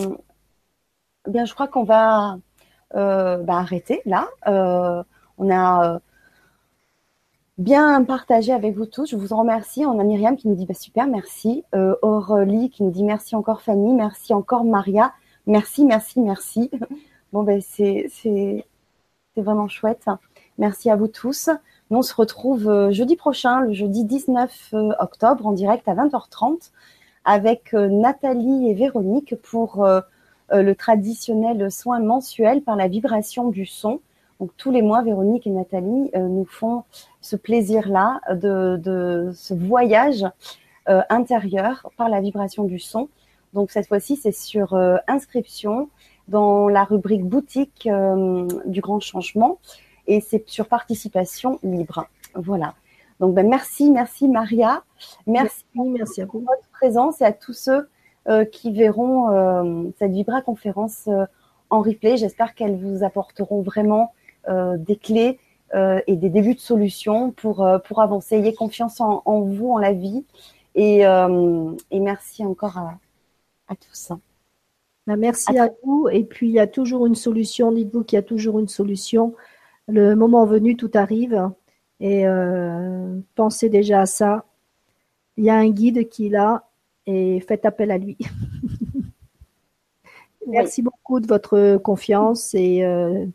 bien, je crois qu'on va euh, bah, arrêter là. Euh, on a bien partagé avec vous tous. Je vous en remercie. On a Myriam qui nous dit bah, super, merci. Aurélie qui nous dit merci encore Fanny, merci encore Maria, merci, merci, merci. Bon ben c'est c'est vraiment chouette. Merci à vous tous. Nous on se retrouve euh, jeudi prochain, le jeudi 19 euh, octobre, en direct à 20h30 avec euh, Nathalie et Véronique pour le traditionnel soin mensuel par la vibration du son. Donc tous les mois, Véronique et Nathalie nous font ce plaisir-là de, ce voyage intérieur par la vibration du son. Donc cette fois-ci, c'est sur inscription dans la rubrique boutique euh, du grand changement et c'est sur participation libre. Voilà. Donc ben, merci, merci Maria, merci, merci, à vous. pour votre présence et à tous ceux qui verront cette Vibra conférence en replay. J'espère qu'elles vous apporteront vraiment des clés euh, et des débuts de solutions pour, euh, pour avancer. Ayez confiance en, en, vous, en la vie. Et, euh, et merci encore à, à tous. Ben, merci à, vous. Et puis, il y a toujours une solution. Dites-vous qu'il y a toujours une solution. Le moment venu, tout arrive. Et euh, pensez déjà à ça. Il y a un guide qui est là et faites appel à lui. Merci beaucoup de votre confiance et euh,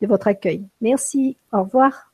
de votre accueil. Merci. Au revoir.